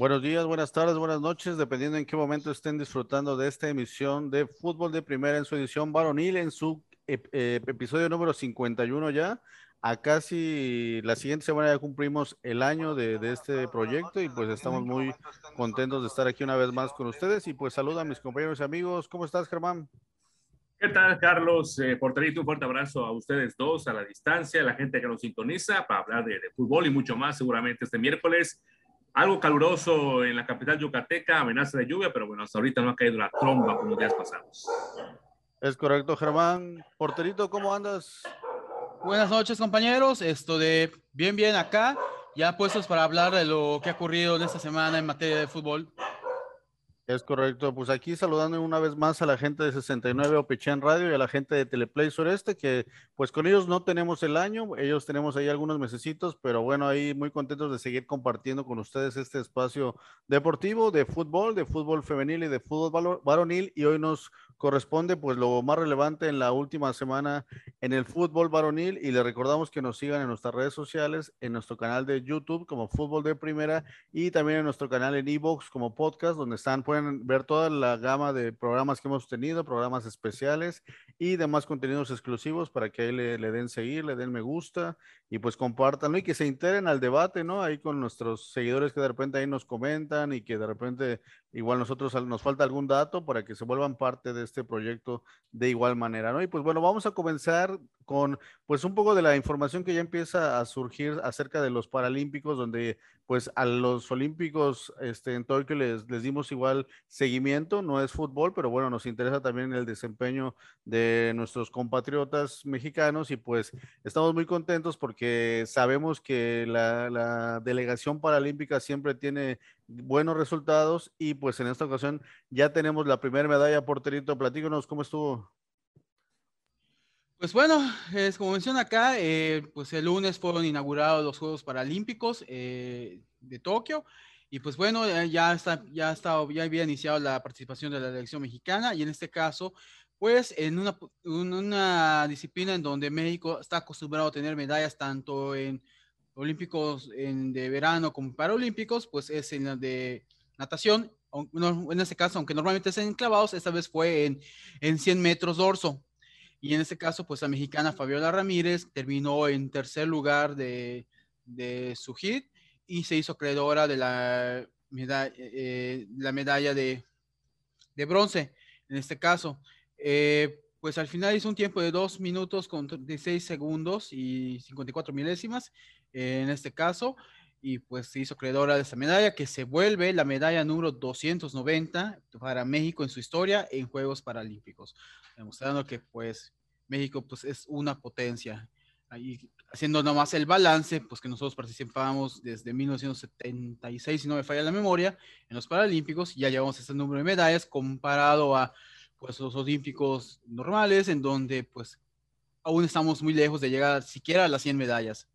Buenos días, buenas tardes, buenas noches, dependiendo en qué momento estén disfrutando de esta emisión de Fútbol de Primera en su edición varonil, en su eh, episodio número 51 ya. A casi la siguiente semana ya cumplimos el año de, de, este proyecto y pues estamos muy contentos de estar aquí una vez más con ustedes y pues saluda a mis compañeros y amigos. ¿Cómo estás, Germán? ¿Qué tal, Carlos? Eh, Porterito, un fuerte abrazo a ustedes dos, a la distancia, a la gente que nos sintoniza para hablar de, de fútbol y mucho más seguramente este miércoles. Algo caluroso en la capital yucateca, amenaza de lluvia, pero bueno, hasta ahorita no ha caído la tromba como días pasados. Es correcto, Germán. Porterito, ¿cómo andas? Buenas noches, compañeros. Esto de bien, bien acá, ya puestos para hablar de lo que ha ocurrido en esta semana en materia de fútbol. Es correcto, pues aquí saludando una vez más a la gente de 69 Opichán Radio y a la gente de Teleplay Sureste, que pues con ellos no tenemos el año, ellos tenemos ahí algunos mesecitos, pero bueno, ahí muy contentos de seguir compartiendo con ustedes este espacio deportivo de fútbol, de fútbol femenil y de fútbol varonil y hoy nos corresponde pues lo más relevante en la última semana en el fútbol varonil y le recordamos que nos sigan en nuestras redes sociales, en nuestro canal de YouTube como Fútbol de Primera y también en nuestro canal en Evox como podcast donde están pueden ver toda la gama de programas que hemos tenido, programas especiales y demás contenidos exclusivos para que ahí le, le den seguir, le den me gusta y pues compartan y que se integren al debate, ¿no? Ahí con nuestros seguidores que de repente ahí nos comentan y que de repente igual nosotros nos falta algún dato para que se vuelvan parte de este proyecto de igual manera, ¿no? Y pues bueno, vamos a comenzar con pues un poco de la información que ya empieza a surgir acerca de los Paralímpicos, donde pues a los Olímpicos este, en Tokio les, les dimos igual seguimiento, no es fútbol, pero bueno, nos interesa también el desempeño de nuestros compatriotas mexicanos y pues estamos muy contentos porque sabemos que la, delegación paralímpica siempre tiene buenos resultados y pues en esta ocasión ya tenemos la primera medalla porterito. Platícanos cómo estuvo. Pues bueno, es como menciona acá, eh, pues el lunes fueron inaugurados los Juegos Paralímpicos eh, de Tokio y pues bueno, ya está, ya está, ya había iniciado la participación de la delegación mexicana y en este caso, pues en una, una disciplina en donde México está acostumbrado a tener medallas tanto en olímpicos en, de verano como paralímpicos, pues es en la de natación, en este caso, aunque normalmente es en clavados, esta vez fue en, en 100 metros dorso. Y en este caso, pues la mexicana Fabiola Ramírez terminó en tercer lugar de, de su hit y se hizo acreedora de la, medalla, eh, la medalla de, de, bronce, en este caso. Eh, pues al final hizo un tiempo de 2 minutos con 16 segundos y 54 milésimas eh, en este caso y pues se hizo acreedora de esta medalla que se vuelve la medalla número 290 para México en su historia en Juegos Paralímpicos, demostrando que pues México pues es una potencia. Ahí haciendo nomás el balance, pues que nosotros participamos desde 1976, si no me falla la memoria, en los Paralímpicos, ya llevamos ese número de medallas comparado a pues los Olímpicos normales, en donde pues aún estamos muy lejos de llegar siquiera a las 100 medallas.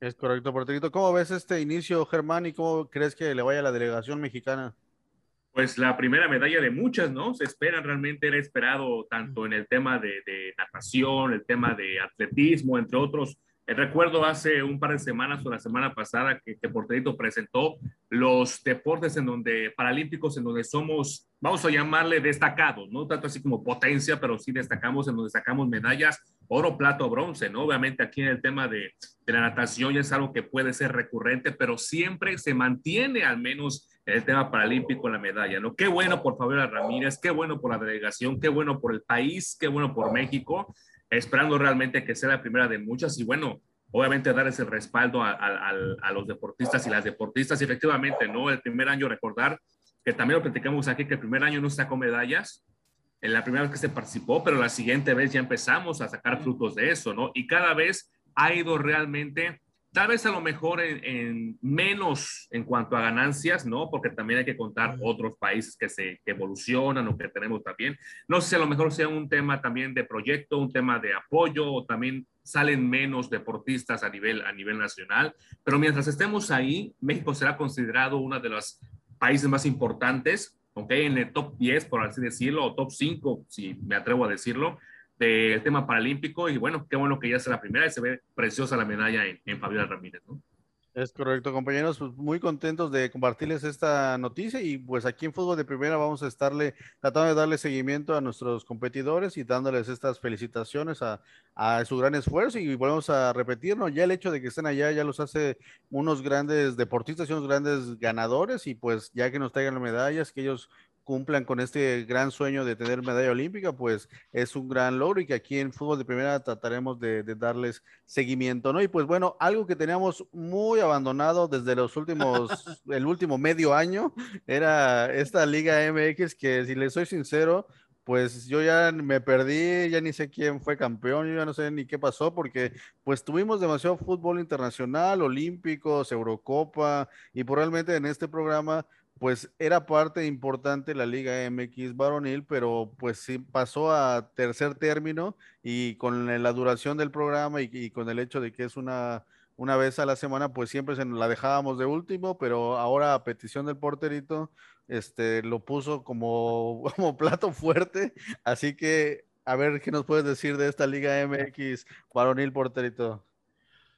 Es correcto, Porterito. ¿Cómo ves este inicio, Germán, y cómo crees que le vaya a la delegación mexicana? Pues la primera medalla de muchas, ¿no? Se espera, realmente era esperado tanto en el tema de, natación, el tema de atletismo, entre otros. Eh, recuerdo hace un par de semanas o la semana pasada que, que presentó los deportes en donde, paralímpicos, en donde somos, vamos a llamarle destacados, no tanto así como potencia, pero sí destacamos, en donde sacamos medallas oro, plato, bronce, ¿no? Obviamente aquí en el tema de, de, la natación ya es algo que puede ser recurrente, pero siempre se mantiene al menos el tema paralímpico la medalla, ¿no? Qué bueno por Fabiola Ramírez, qué bueno por la delegación, qué bueno por el país, qué bueno por México, esperando realmente que sea la primera de muchas y bueno, obviamente dar ese respaldo a, a, a los deportistas y las deportistas, y efectivamente, ¿no? El primer año recordar que también lo platicamos aquí, que el primer año no sacó medallas, en la primera vez que se participó, pero la siguiente vez ya empezamos a sacar frutos de eso, ¿no? Y cada vez ha ido realmente, tal vez a lo mejor en, en menos en cuanto a ganancias, ¿no? Porque también hay que contar otros países que se que evolucionan o que tenemos también. No sé si a lo mejor sea un tema también de proyecto, un tema de apoyo o también salen menos deportistas a nivel, a nivel nacional, pero mientras estemos ahí, México será considerado uno de los países más importantes ¿ok? En el top 10, por así decirlo, o top 5, si me atrevo a decirlo, del tema paralímpico. Y bueno, qué bueno que ya sea la primera y se ve preciosa la medalla en, en Fabiola Ramírez, ¿no? Es correcto, compañeros, pues muy contentos de compartirles esta noticia y pues aquí en Fútbol de Primera vamos a estarle tratando de darle seguimiento a nuestros competidores y dándoles estas felicitaciones a, a su gran esfuerzo y volvemos a repetirnos, ya el hecho de que estén allá ya los hace unos grandes deportistas y unos grandes ganadores y pues ya que nos traigan las medallas, que ellos cumplan con este gran sueño de tener medalla olímpica, pues es un gran logro y que aquí en fútbol de primera trataremos de, darles seguimiento, ¿no? Y pues bueno, algo que teníamos muy abandonado desde los últimos, el último medio año, era esta Liga MX que si les soy sincero, pues yo ya me perdí, ya ni sé quién fue campeón, yo ya no sé ni qué pasó, porque pues tuvimos demasiado fútbol internacional, olímpicos, Eurocopa, y probablemente en este programa pues era parte importante la Liga MX varonil, pero pues sí pasó a tercer término y con la duración del programa y, con el hecho de que es una, una vez a la semana, pues siempre se la dejábamos de último, pero ahora a petición del porterito, este, lo puso como, como plato fuerte, así que a ver qué nos puedes decir de esta Liga MX varonil porterito.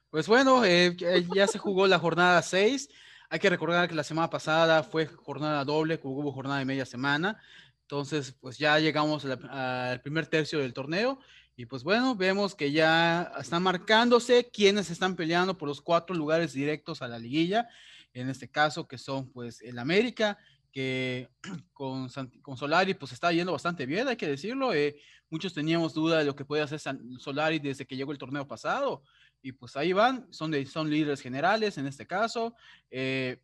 Pues bueno, eh, ya se jugó la jornada 6. Hay que recordar que la semana pasada fue jornada doble, hubo jornada de media semana. Entonces, pues ya llegamos al primer tercio del torneo y pues bueno, vemos que ya están marcándose quienes están peleando por los cuatro lugares directos a la liguilla. En este caso, que son pues el América, que con, con Solari pues está yendo bastante bien, hay que decirlo. Eh, muchos teníamos duda de lo que puede hacer Solari desde que llegó el torneo pasado y pues ahí van, son, de, son líderes generales en este caso, eh,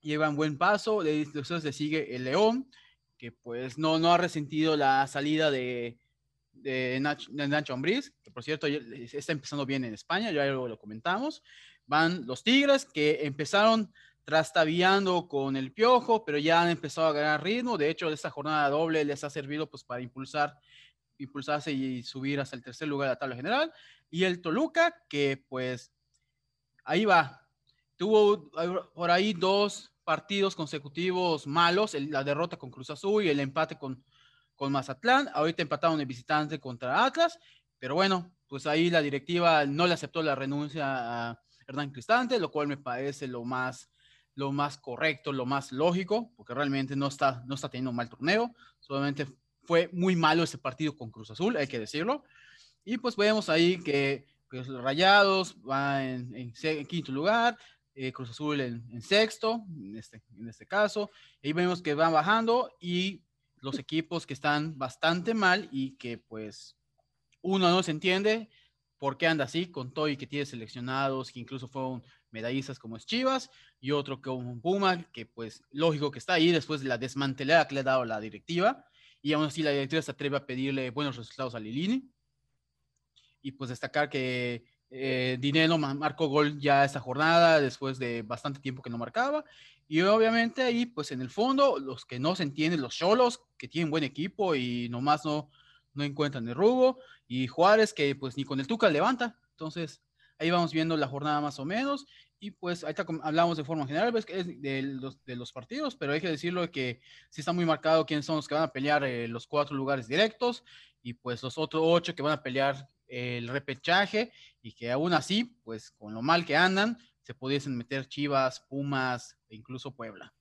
llevan buen paso, después le sigue el León, que pues no, no ha resentido la salida de, de, Nacho, Ambriz, que por cierto está empezando bien en España, ya luego lo comentamos, van los Tigres, que empezaron trastaviando con el piojo, pero ya han empezado a ganar ritmo, de hecho esta jornada doble les ha servido pues para impulsar impulsarse y subir hasta el tercer lugar de la tabla general. Y el Toluca, que pues ahí va. Tuvo por ahí dos partidos consecutivos malos, la derrota con Cruz Azul y el empate con, con Mazatlán. Ahorita empataron el visitante contra Atlas, pero bueno, pues ahí la directiva no le aceptó la renuncia a Hernán Cristante, lo cual me parece lo más, lo más correcto, lo más lógico, porque realmente no está, no está teniendo un mal torneo, solamente fue muy malo ese partido con Cruz Azul, hay que decirlo. Y pues vemos ahí que, Rayados va en, quinto lugar, eh, Cruz Azul en, sexto, en este, en este caso. Ahí vemos que van bajando y los equipos que están bastante mal y que pues uno no se entiende por qué anda así, con todo y que tiene seleccionados, que incluso fueron medallistas como es Chivas, y otro como Puma, que pues lógico que está ahí después de la desmantelada que le ha dado la directiva y aún así la directiva se atreve a pedirle buenos resultados a Lilini. Y pues destacar que eh, Dinero marcó gol ya esta jornada después de bastante tiempo que no marcaba. Y obviamente ahí, pues en el fondo, los que no se entienden, los cholos, que tienen buen equipo y nomás no, no encuentran el rubo. Y Juárez, que pues ni con el Tuca levanta. Entonces, ahí vamos viendo la jornada más o menos. Y pues ahí hablamos de forma general, ves que es de los, de los partidos, pero hay que decirlo que sí está muy marcado quiénes son los que van a pelear eh, los cuatro lugares directos y pues los otros ocho que van a pelear el repechaje y que aún así, pues con lo mal que andan, se pudiesen meter Chivas, Pumas e incluso Puebla.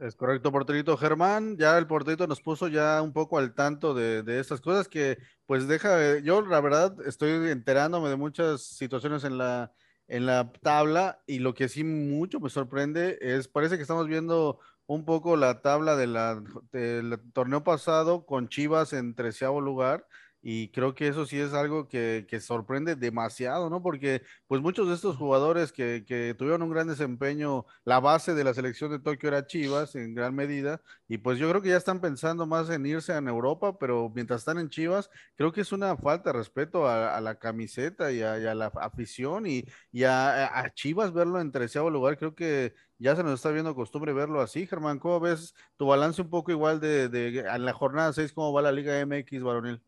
Es correcto, porterito Germán. Ya el porterito nos puso ya un poco al tanto de, de, estas cosas que, pues deja, yo la verdad estoy enterándome de muchas situaciones en la, en la tabla y lo que sí mucho me sorprende es, parece que estamos viendo un poco la tabla de la, del torneo pasado con Chivas en treceavo lugar y creo que eso sí es algo que, sorprende demasiado, ¿no? Porque pues muchos de estos jugadores que, tuvieron un gran desempeño, la base de la selección de Tokio era Chivas en gran medida, y pues yo creo que ya están pensando más en irse a Europa, pero mientras están en Chivas, creo que es una falta de respeto a, la camiseta y a, la afición y, a, Chivas verlo en treceavo lugar, creo que ya se nos está viendo costumbre verlo así, Germán. ¿Cómo ves tu balance un poco igual de, de en la jornada 6, cómo va la Liga MX varonil?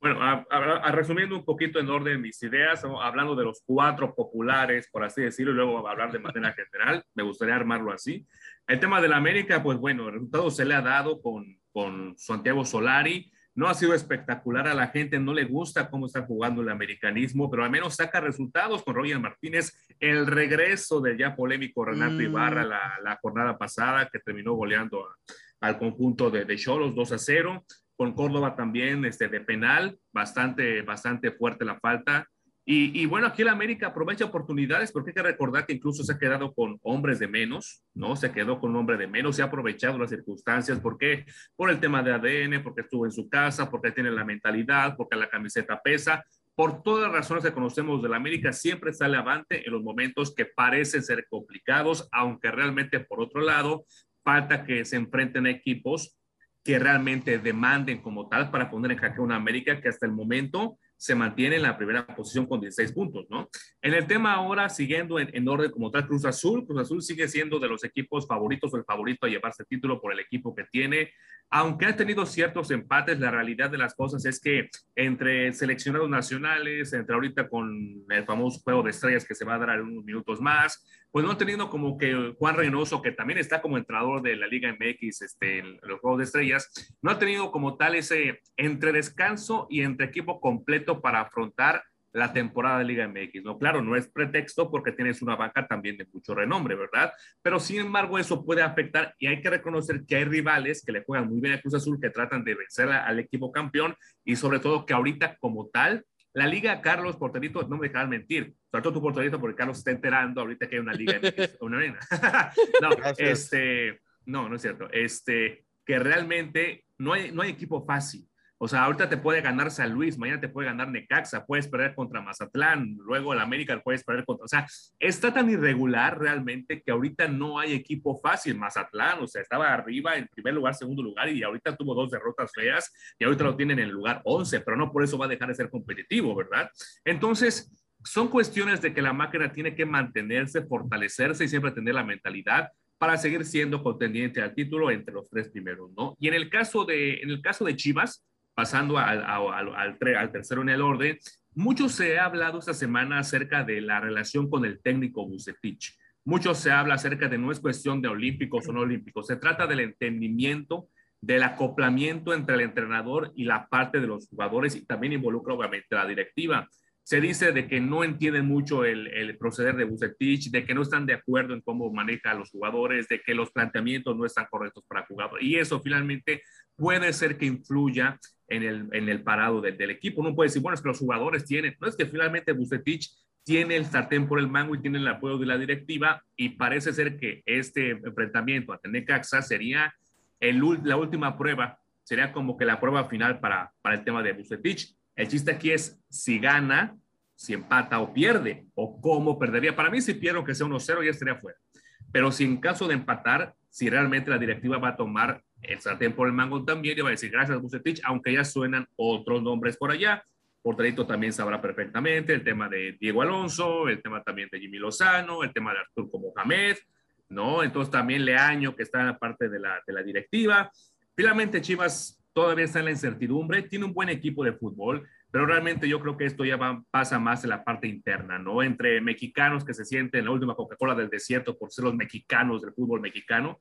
Bueno, a, resumiendo un poquito en orden mis ideas, hablando de los cuatro populares, por así decirlo, y luego hablar de manera general, me gustaría armarlo así. El tema de la América, pues bueno, el resultado se le ha dado con, con Santiago Solari, no ha sido espectacular a la gente, no le gusta cómo está jugando el americanismo, pero al menos saca resultados con Roger Martínez, el regreso del ya polémico Renato mm. Ibarra la, jornada pasada que terminó goleando al conjunto de Cholos 2 a 0, con Córdoba también este, de penal, bastante, bastante fuerte la falta. Y, bueno, aquí el América aprovecha oportunidades porque hay que recordar que incluso se ha quedado con hombres de menos, ¿no? Se quedó con un hombre de menos, se ha aprovechado las circunstancias. ¿Por qué? Por el tema de ADN, porque estuvo en su casa, porque tiene la mentalidad, porque la camiseta pesa. Por todas las razones que conocemos del América, siempre sale avante en los momentos que parecen ser complicados, aunque realmente, por otro lado, falta que se enfrenten equipos que realmente demanden como tal para poner en jaque una América que hasta el momento se mantiene en la primera posición con 16 puntos, ¿no? En el tema ahora, siguiendo en, orden como tal, Cruz Azul, Cruz Azul sigue siendo de los equipos favoritos o el favorito a llevarse el título por el equipo que tiene. Aunque ha tenido ciertos empates, la realidad de las cosas es que entre seleccionados nacionales, entre ahorita con el famoso juego de estrellas que se va a dar en unos minutos más, pues no teniendo como que Juan Reynoso, que también está como entrenador de la Liga MX este, en los Juegos de Estrellas, no ha tenido como tal ese entre descanso y entre equipo completo para afrontar la temporada de Liga MX, ¿no? Claro, no es pretexto porque tienes una banca también de mucho renombre, ¿verdad? Pero sin embargo eso puede afectar y hay que reconocer que hay rivales que le juegan muy bien a Cruz Azul, que tratan de vencer al equipo campeón y sobre todo que ahorita como tal la liga, Carlos Porterito, no me dejarán mentir, todo tu Porterito, porque Carlos está enterando ahorita que hay una liga, una arena. no, este, no, no es cierto. Este, que realmente no hay, no hay equipo fácil. O sea, ahorita te puede ganar San Luis, mañana te puede ganar Necaxa, puedes perder contra Mazatlán, luego el América puedes perder contra. O sea, está tan irregular realmente que ahorita no hay equipo fácil. Mazatlán, o sea, estaba arriba en primer lugar, segundo lugar y ahorita tuvo dos derrotas feas y ahorita lo tienen en el lugar 11, pero no por eso va a dejar de ser competitivo, ¿verdad? Entonces, son cuestiones de que la máquina tiene que mantenerse, fortalecerse y siempre tener la mentalidad para seguir siendo contendiente al título entre los tres primeros, ¿no? Y en el caso de, en el caso de Chivas, pasando al, al, tercero en el orden, mucho se ha hablado esta semana acerca de la relación con el técnico Bucetich. Mucho se habla acerca de no es cuestión de olímpicos o no olímpicos, se trata del entendimiento, del acoplamiento entre el entrenador y la parte de los jugadores y también involucra obviamente la directiva. Se dice de que no entienden mucho el, el proceder de Bucetich, de que no están de acuerdo en cómo maneja a los jugadores, de que los planteamientos no están correctos para jugadores. Y eso finalmente puede ser que influya en el, en el parado del equipo. Uno puede decir, bueno, es que los jugadores tienen, no es que finalmente Bucetich tiene el sartén por el mango y tiene el apoyo de la directiva y parece ser que este enfrentamiento a Tenecaxa sería el, la última prueba, sería como que la prueba final para, para el tema de Bucetich. El chiste aquí es si gana, si empata o pierde, o cómo perdería. Para mí, si pierdo que sea 1-0, ya estaría fuera. Pero si en caso de empatar, si realmente la directiva va a tomar el sartén por el mango también le va a decir gracias Bucetich, aunque ya suenan otros nombres por allá. Porterito también sabrá perfectamente el tema de Diego Alonso, el tema también de Jimmy Lozano, el tema de Artur Mohamed, ¿no? Entonces también Leaño, que está en la parte de la, de la directiva. Finalmente, Chivas todavía está en la incertidumbre, tiene un buen equipo de fútbol, pero realmente yo creo que esto ya va, pasa más en la parte interna, ¿no? Entre mexicanos que se sienten la última Coca-Cola del desierto por ser los mexicanos del fútbol mexicano,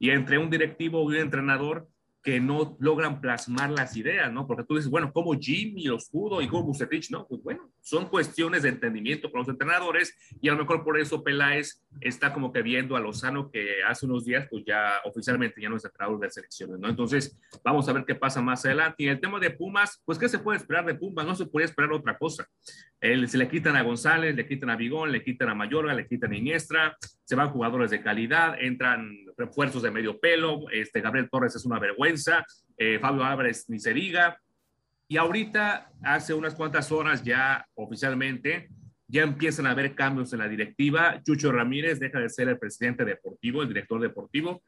y entre un directivo y un entrenador que no logran plasmar las ideas, ¿no? Porque tú dices, bueno, ¿cómo Jimmy los pudo y cómo Bucetich, no? Pues bueno, son cuestiones de entendimiento con los entrenadores y a lo mejor por eso Peláez está como que viendo a Lozano que hace unos días pues ya oficialmente ya no es entrenador de selecciones, ¿no? Entonces, vamos a ver qué pasa más adelante. Y el tema de Pumas, pues ¿qué se puede esperar de Pumas? No se puede esperar otra cosa. Él, se le quitan a González, le quitan a Vigón, le quitan a Mayorga, le quitan a Iniestra, se van jugadores de calidad, entran refuerzos de medio pelo, este Gabriel Torres es una vergüenza, eh, Fabio Álvarez ni se diga, y ahorita, hace unas cuantas horas ya oficialmente, ya empiezan a haber cambios en la directiva. Chucho Ramírez deja de ser el presidente deportivo, el director deportivo,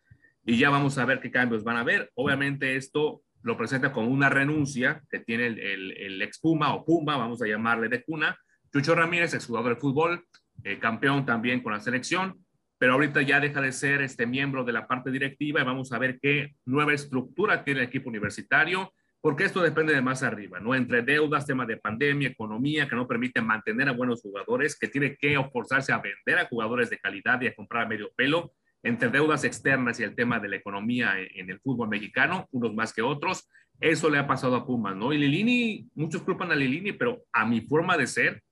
y ya vamos a ver qué cambios van a haber. Obviamente esto lo presenta como una renuncia que tiene el, el, el ex Puma o Puma, vamos a llamarle de cuna. Chucho Ramírez, exjugador de fútbol, eh, campeón también con la selección, pero ahorita ya deja de ser este miembro de la parte directiva y vamos a ver qué nueva estructura tiene el equipo universitario porque esto depende de más arriba, ¿no? Entre deudas, temas de pandemia, economía, que no permiten mantener a buenos jugadores, que tiene que forzarse a vender a jugadores de calidad y a comprar a medio pelo, entre deudas externas y el tema de la economía en el fútbol mexicano, unos más que otros, Eso le ha pasado a Pumas, ¿no? Y Lilini, muchos culpan a Lilini, pero a mi forma de ser,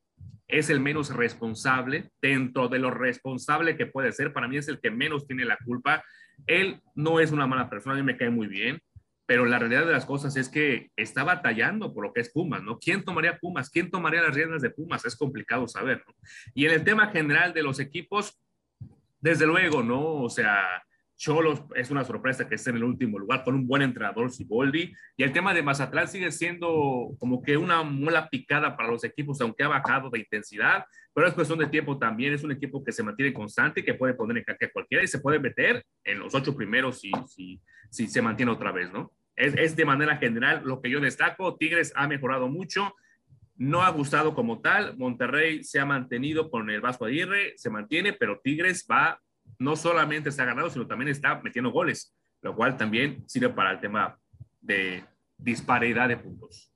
es el menos responsable dentro de lo responsable que puede ser. Para mí es el que menos tiene la culpa. Él no es una mala persona, a mí me cae muy bien, pero la realidad de las cosas es que está batallando por lo que es Pumas, ¿no? ¿Quién tomaría Pumas? ¿Quién tomaría las riendas de Pumas? Es complicado saber, ¿no? Y en el tema general de los equipos, desde luego, ¿no? O sea, Cholos es una sorpresa que esté en el último lugar con un buen entrenador, Siboldi. Y el tema de Mazatlán sigue siendo como que una mola picada para los equipos, aunque ha bajado de intensidad, pero es cuestión de tiempo también. Es un equipo que se mantiene constante y que puede poner en jaque a cualquiera y se puede meter en los ocho primeros si, si, si se mantiene otra vez, ¿no? Es, es de manera general lo que yo destaco. Tigres ha mejorado mucho no ha gustado como tal. Monterrey se ha mantenido con el Vasco Aguirre, se mantiene, pero Tigres va no solamente está ganando, sino también está metiendo goles, lo cual también sirve para el tema de disparidad de puntos.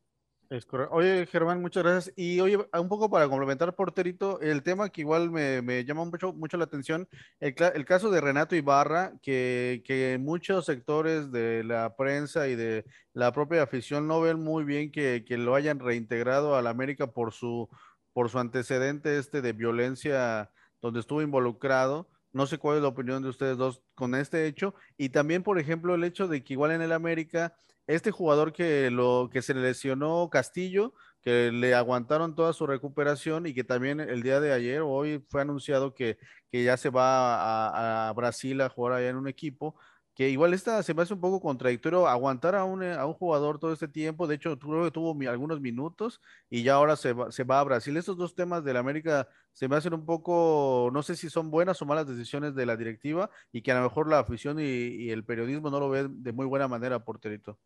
Es correcto. Oye, Germán, muchas gracias. Y oye, un poco para complementar, porterito, el tema que igual me, me llama mucho, mucho la atención, el, el, caso de Renato Ibarra, que, que muchos sectores de la prensa y de la propia afición no ven muy bien que, que lo hayan reintegrado a la América por su, por su antecedente este de violencia donde estuvo involucrado. No sé cuál es la opinión de ustedes dos con este hecho. Y también, por ejemplo, el hecho de que igual en el América, este jugador que, lo, que se le lesionó Castillo, que le aguantaron toda su recuperación y que también el día de ayer o hoy fue anunciado que, que ya se va a, a, Brasil a jugar allá en un equipo que igual esta se me hace un poco contradictorio aguantar a un, eh, a un jugador todo este tiempo. De hecho, creo que tuvo algunos minutos y ya ahora se va, se va a Brasil. Estos dos temas de la América se me hacen un poco, no sé si son buenas o malas decisiones de la directiva y que a lo mejor la afición y, el periodismo no lo ven de muy buena manera, porterito.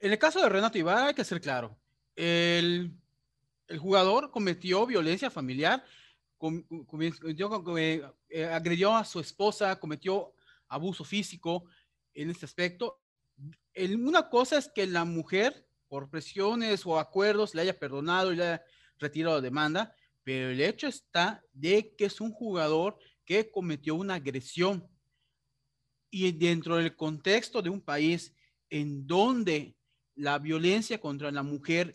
En el caso de Renato Ibarra hay que ser claro. El, el jugador cometió violencia familiar, eh, eh, agredió a su esposa, cometió abuso físico en este aspecto. Una cosa es que la mujer, por presiones o acuerdos, le haya perdonado y le haya retirado la demanda, pero el hecho está de que es un jugador que cometió una agresión. Y dentro del contexto de un país en donde la violencia contra la mujer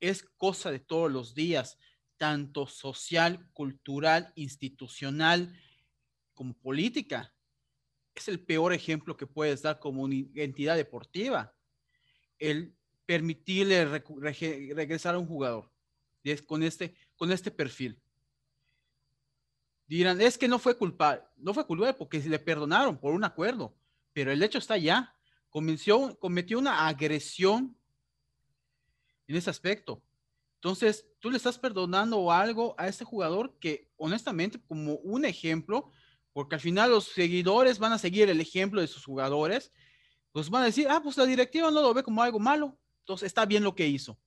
es cosa de todos los días, tanto social, cultural, institucional como política, es el peor ejemplo que puedes dar como una entidad deportiva. El permitirle regresar a un jugador con este, con este perfil. Dirán, es que no fue culpable, no fue culpable porque le perdonaron por un acuerdo, pero el hecho está ya. Cometió, cometió una agresión en ese aspecto. Entonces, tú le estás perdonando algo a este jugador que, honestamente, como un ejemplo, porque al final los seguidores van a seguir el ejemplo de sus jugadores, pues van a decir, ah, pues la directiva no lo ve como algo malo, entonces está bien lo que hizo.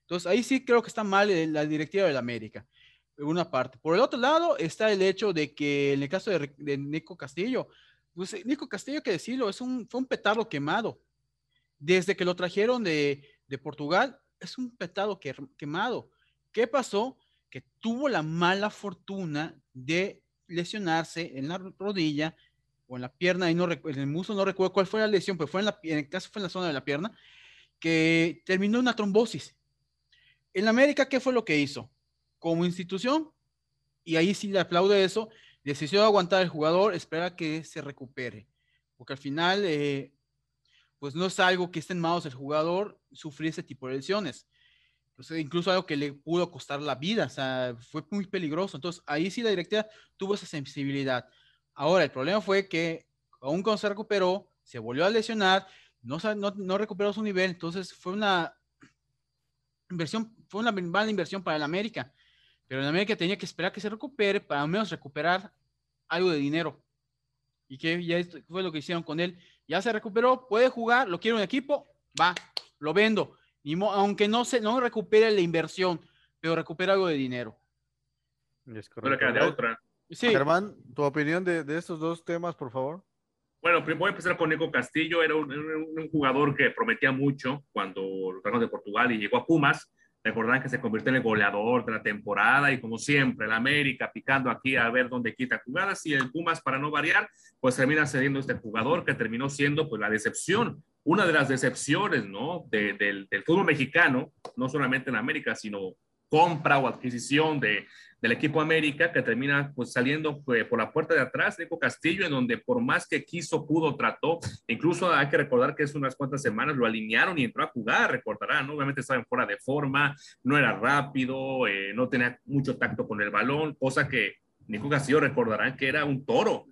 Entonces ahí sí creo que está mal la directiva de la América, por una parte. Por el otro lado está el hecho de que en el caso de, Nico Castillo, pues Nico Castillo, que decirlo, es un, fue un petardo quemado. Desde que lo trajeron de, de Portugal, es un petardo que, quemado. ¿Qué pasó? Que tuvo la mala fortuna de lesionarse en la rodilla o en la pierna, y no en el muslo, no recuerdo cuál fue la lesión, pero fue en, la, en el caso fue en la zona de la pierna, que terminó una trombosis. En América, ¿qué fue lo que hizo? Como institución, y ahí sí le aplaude eso, decidió aguantar el jugador, espera que se recupere, porque al final, eh, pues no es algo que esté en manos del jugador sufrir ese tipo de lesiones pues, incluso algo que le pudo costar la vida, o sea, fue muy peligroso. Entonces, ahí sí la directiva tuvo esa sensibilidad. Ahora, el problema fue que aún cuando se recuperó, se volvió a lesionar, no, no, no recuperó su nivel, entonces fue una inversión, fue una mala inversión para el América. Pero el América tenía que esperar que se recupere para al menos recuperar algo de dinero. Y que ya fue lo que hicieron con él. Ya se recuperó, puede jugar, lo quiere un equipo, va, lo vendo aunque no se no recupere la inversión, pero recupera algo de dinero. Es correcto. de otra. Sí. Germán, tu opinión de, de, estos dos temas, por favor. Bueno, voy a empezar con Nico Castillo. Era un, un, jugador que prometía mucho cuando lo trajeron de Portugal y llegó a Pumas. Recordarán que se convirtió en el goleador de la temporada y como siempre, el América picando aquí a ver dónde quita jugadas y el Pumas para no variar, pues termina cediendo este jugador que terminó siendo pues la decepción una de las decepciones, ¿no? del, del fútbol mexicano, no solamente en América, sino compra o adquisición de, del equipo América que termina pues saliendo pues, por la puerta de atrás, Nico Castillo, en donde por más que quiso, pudo, trató, incluso hay que recordar que hace unas cuantas semanas lo alinearon y entró a jugar, recordarán, obviamente estaba en fuera de forma, no era rápido, eh, no tenía mucho tacto con el balón, cosa que Nico Castillo recordarán que era un toro,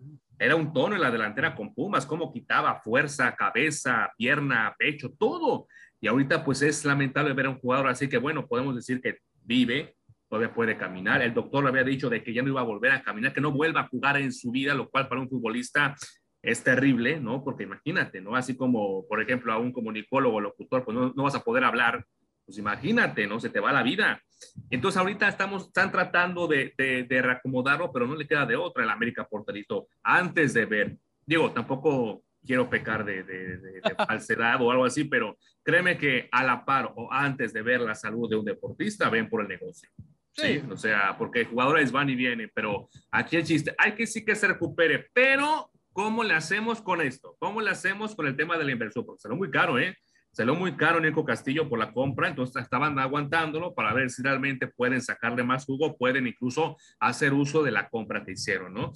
era un tono en la delantera con Pumas, cómo quitaba fuerza, cabeza, pierna, pecho, todo. Y ahorita pues es lamentable ver a un jugador así que bueno, podemos decir que vive, todavía puede caminar. El doctor le había dicho de que ya no iba a volver a caminar, que no vuelva a jugar en su vida, lo cual para un futbolista es terrible, ¿no? Porque imagínate, ¿no? Así como, por ejemplo, a un comunicólogo locutor, pues no, vas a poder hablar, pues imagínate, ¿no? Se te va la vida. Entonces ahorita estamos, están tratando de, de, reacomodarlo, pero no le queda de otra el América Porterito antes de ver. Digo, tampoco quiero pecar de, de, de, falsedad o algo así, pero créeme que a la par o antes de ver la salud de un deportista, ven por el negocio. Sí. O sea, porque jugadores van y vienen, pero aquí el chiste, hay que sí que se recupere, pero ¿cómo le hacemos con esto? ¿Cómo le hacemos con el tema de la inversión? Porque salió muy caro, ¿eh? Salió muy caro Nico Castillo por la compra, entonces estaban aguantándolo para ver si realmente pueden sacarle más jugo, pueden incluso hacer uso de la compra que hicieron, ¿no?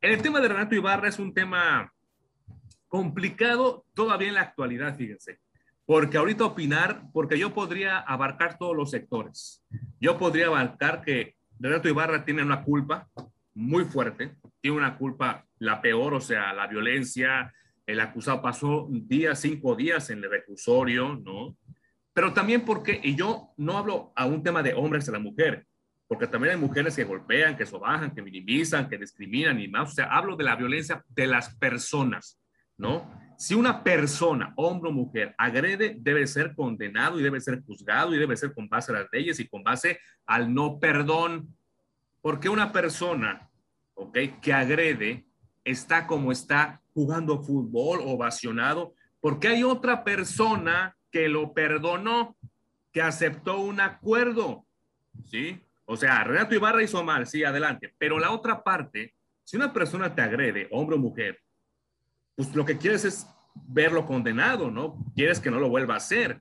El tema de Renato Ibarra es un tema complicado todavía en la actualidad, fíjense porque ahorita opinar, porque yo podría abarcar todos los sectores. Yo podría abarcar que Renato Ibarra tiene una culpa muy fuerte, tiene una culpa la peor, o sea, la violencia, el acusado pasó días, cinco días en el reclusorio, ¿no? Pero también porque, y yo no hablo a un tema de hombres a la mujer, porque también hay mujeres que golpean, que sobajan, que minimizan, que discriminan y más, o sea, hablo de la violencia de las personas, ¿no? Si una persona, hombre o mujer, agrede, debe ser condenado y debe ser juzgado y debe ser con base a las leyes y con base al no perdón. Porque una persona, ¿ok? Que agrede está como está jugando fútbol ovacionado, porque hay otra persona que lo perdonó, que aceptó un acuerdo, ¿sí? O sea, Renato Ibarra hizo mal, sí, adelante. Pero la otra parte, si una persona te agrede, hombre o mujer, pues lo que quieres es verlo condenado, ¿no? Quieres que no lo vuelva a hacer.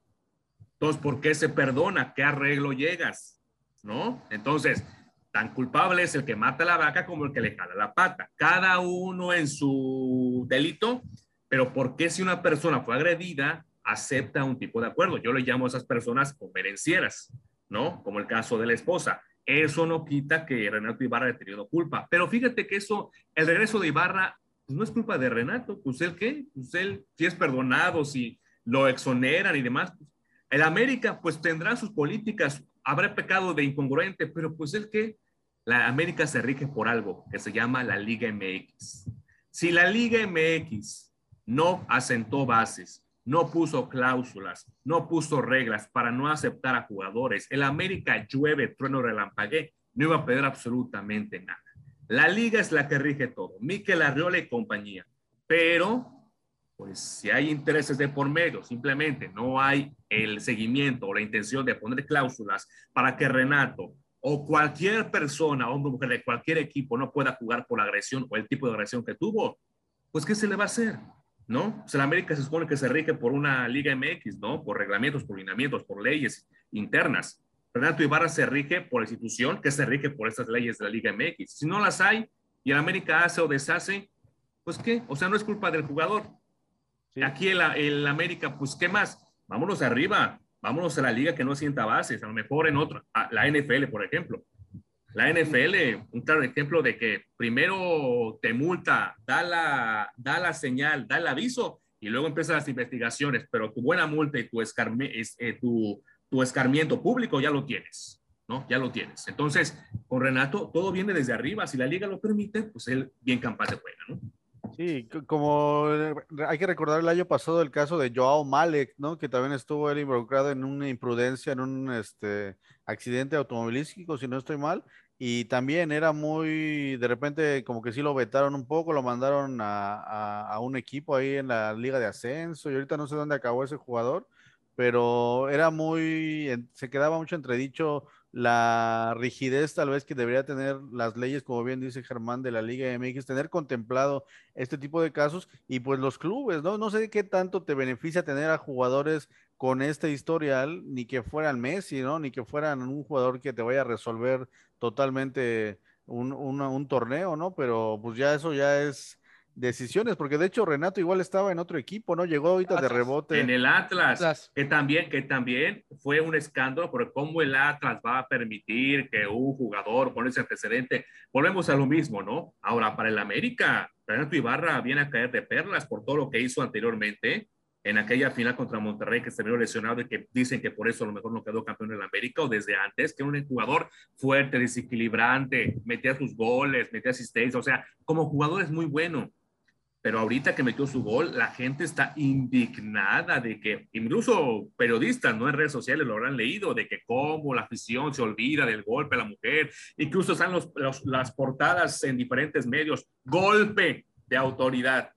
Entonces, ¿por qué se perdona? ¿Qué arreglo llegas? ¿No? Entonces, tan culpable es el que mata a la vaca como el que le jala la pata. Cada uno en su delito, pero ¿por qué si una persona fue agredida, acepta un tipo de acuerdo? Yo le llamo a esas personas convenencieras, ¿no? Como el caso de la esposa. Eso no quita que Renato Ibarra haya tenido culpa. Pero fíjate que eso, el regreso de Ibarra pues no es culpa de Renato, pues él qué, pues él si es perdonado, si lo exoneran y demás. Pues, el América pues tendrá sus políticas, habrá pecado de incongruente, pero pues él qué, la América se rige por algo que se llama la Liga MX. Si la Liga MX no asentó bases, no puso cláusulas, no puso reglas para no aceptar a jugadores, el América llueve, trueno, relampague, no iba a pedir absolutamente nada. La liga es la que rige todo, Miquel Arriola y compañía. Pero, pues si hay intereses de por medio, simplemente no hay el seguimiento o la intención de poner cláusulas para que Renato o cualquier persona, hombre o mujer de cualquier equipo no pueda jugar por la agresión o el tipo de agresión que tuvo, pues ¿qué se le va a hacer? ¿No? O sea, la América se supone que se rige por una Liga MX, ¿no? Por reglamentos, por lineamientos, por leyes internas. Renato Ibarra se rige por la institución que se rige por estas leyes de la Liga MX. Si no las hay y el América hace o deshace, pues qué, o sea, no es culpa del jugador. Aquí el, el, América, pues qué más, vámonos arriba, vámonos a la liga que no sienta bases, a lo mejor en otra, la NFL, por ejemplo. La NFL, un claro ejemplo de que primero te multa, da la, da la señal, da el aviso y luego empiezan las investigaciones, pero tu buena multa y tu, escarme, eh, tu tu escarmiento público ya lo tienes, ¿no? Ya lo tienes. Entonces, con Renato, todo viene desde arriba. Si la liga lo permite, pues él bien capaz de juega, ¿no? Sí, como eh, hay que recordar el año pasado el caso de Joao Malek, ¿no? Que también estuvo involucrado en una imprudencia, en un este, accidente automovilístico, si no estoy mal, y también era muy, de repente como que sí lo vetaron un poco, lo mandaron a, a, a un equipo ahí en la liga de ascenso, y ahorita no sé dónde acabó ese jugador, pero era muy, se quedaba mucho entredicho la rigidez tal vez que debería tener las leyes, como bien dice Germán de la Liga MX, tener contemplado este tipo de casos y pues los clubes, ¿no? No sé qué tanto te beneficia tener a jugadores con este historial, ni que fueran Messi, ¿no? Ni que fueran un jugador que te vaya a resolver totalmente un, un torneo, ¿no? Pero pues ya eso ya es decisiones, porque de hecho Renato igual estaba en otro equipo, ¿no? Llegó ahorita de rebote. En el Atlas, que también, que también fue un escándalo, porque cómo el Atlas va a permitir que un jugador con ese antecedente, volvemos a lo mismo, ¿no? Ahora, para el América, Renato Ibarra viene a caer de perlas por todo lo que hizo anteriormente en aquella final contra Monterrey que se vio lesionado y que dicen que por eso a lo mejor no quedó campeón en América o desde antes, que era un jugador fuerte, desequilibrante, metía sus goles, metía asistencia, o sea, como jugador es muy bueno pero ahorita que metió su gol, la gente está indignada de que, incluso periodistas, ¿no? En redes sociales lo habrán leído, de que cómo la afición se olvida del golpe a la mujer, incluso están las portadas en diferentes medios, golpe de autoridad.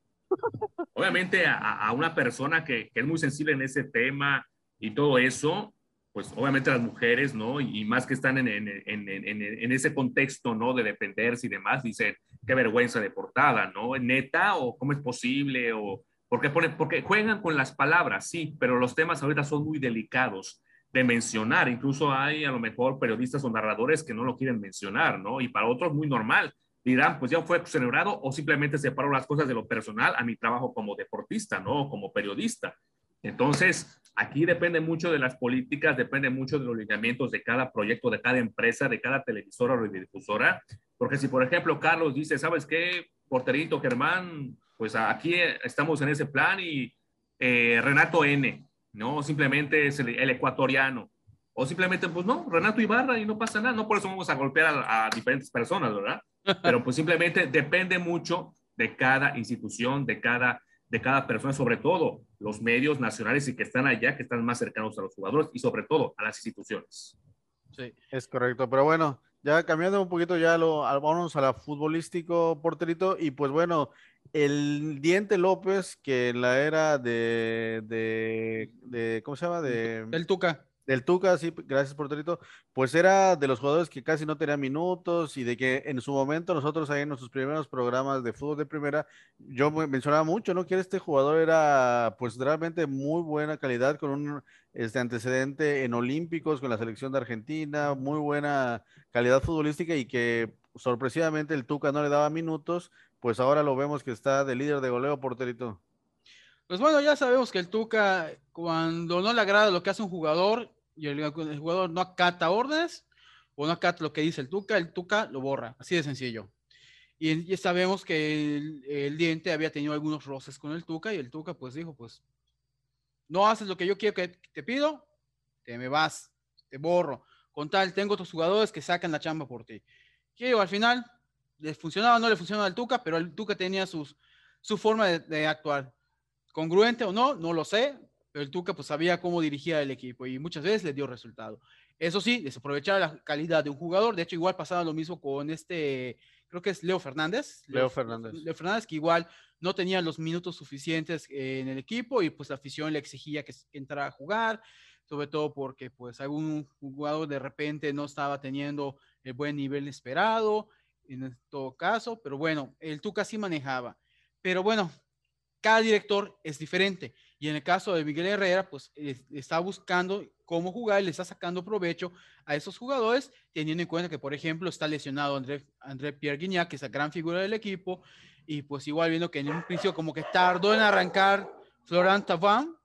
Obviamente a, una persona que, es muy sensible en ese tema y todo eso, pues obviamente las mujeres, ¿no? Y, más que están en, en, en, en, ese contexto, ¿no? De dependerse y demás, dicen, qué vergüenza de portada, ¿no? ¿Neta? ¿O cómo es posible? ¿O porque, porque juegan con las palabras, sí, pero los temas ahorita son muy delicados de mencionar. Incluso hay a lo mejor periodistas o narradores que no lo quieren mencionar, ¿no? Y para otros muy normal. Dirán, pues ya fue celebrado o simplemente separo las cosas de lo personal a mi trabajo como deportista, ¿no? Como periodista. Entonces, aquí depende mucho de las políticas, depende mucho de los lineamientos de cada proyecto, de cada empresa, de cada televisora o radiodifusora. Porque si, por ejemplo, Carlos dice, ¿sabes qué? Porterito, Germán, pues aquí estamos en ese plan y eh, Renato N, ¿no? Simplemente es el, ecuatoriano. O simplemente, pues no, Renato Ibarra y no pasa nada. No por eso vamos a golpear a, a diferentes personas, ¿verdad? Pero pues simplemente depende mucho de cada institución, de cada de cada persona, sobre todo los medios nacionales y que están allá, que están más cercanos a los jugadores y sobre todo a las instituciones. Sí, es correcto. Pero bueno, ya cambiando un poquito ya lo, vámonos a la futbolístico, porterito. Y pues bueno, el Diente López, que en la era de, de, de ¿cómo se llama? De, el Tuca del Tuca, sí, gracias por Torito, pues era de los jugadores que casi no tenían minutos y de que en su momento nosotros ahí en nuestros primeros programas de fútbol de primera, yo mencionaba mucho, ¿no? Que este jugador era pues realmente muy buena calidad con un este, antecedente en Olímpicos con la selección de Argentina, muy buena calidad futbolística y que sorpresivamente el Tuca no le daba minutos, pues ahora lo vemos que está de líder de goleo porterito. Pues bueno, ya sabemos que el Tuca, cuando no le agrada lo que hace un jugador y el, jugador no acata órdenes o no acata lo que dice el Tuca, el Tuca lo borra, así de sencillo. Y ya sabemos que el, diente había tenido algunos roces con el Tuca y el Tuca pues dijo, pues no haces lo que yo quiero que te pido, te me vas, te borro. Con tal, tengo otros jugadores que sacan la chamba por ti. Que al final, les funcionaba o no le funcionaba al Tuca, pero el Tuca tenía sus, su forma de actuar congruente o no, no lo sé, pero el Tuca pues sabía cómo dirigía el equipo y muchas veces le dio resultado. Eso sí, desaprovechaba la calidad de un jugador, de hecho igual pasaba lo mismo con este, creo que es Leo Fernández. Leo, Fernández. Leo Fernández que igual no tenía los minutos suficientes en el equipo y pues la afición le exigía que entrara a jugar, sobre todo porque pues algún jugador de repente no estaba teniendo el buen nivel esperado, en todo caso, pero bueno, el Tuca sí manejaba. Pero bueno, cada director es diferente. Y en el caso de Miguel Herrera, pues está buscando cómo jugar y le está sacando provecho a esos jugadores, teniendo en cuenta que, por ejemplo, está lesionado André, André Pierre Guignac, que es la gran figura del equipo, y pues igual viendo que en un principio como que tardó en arrancar Florent Taván,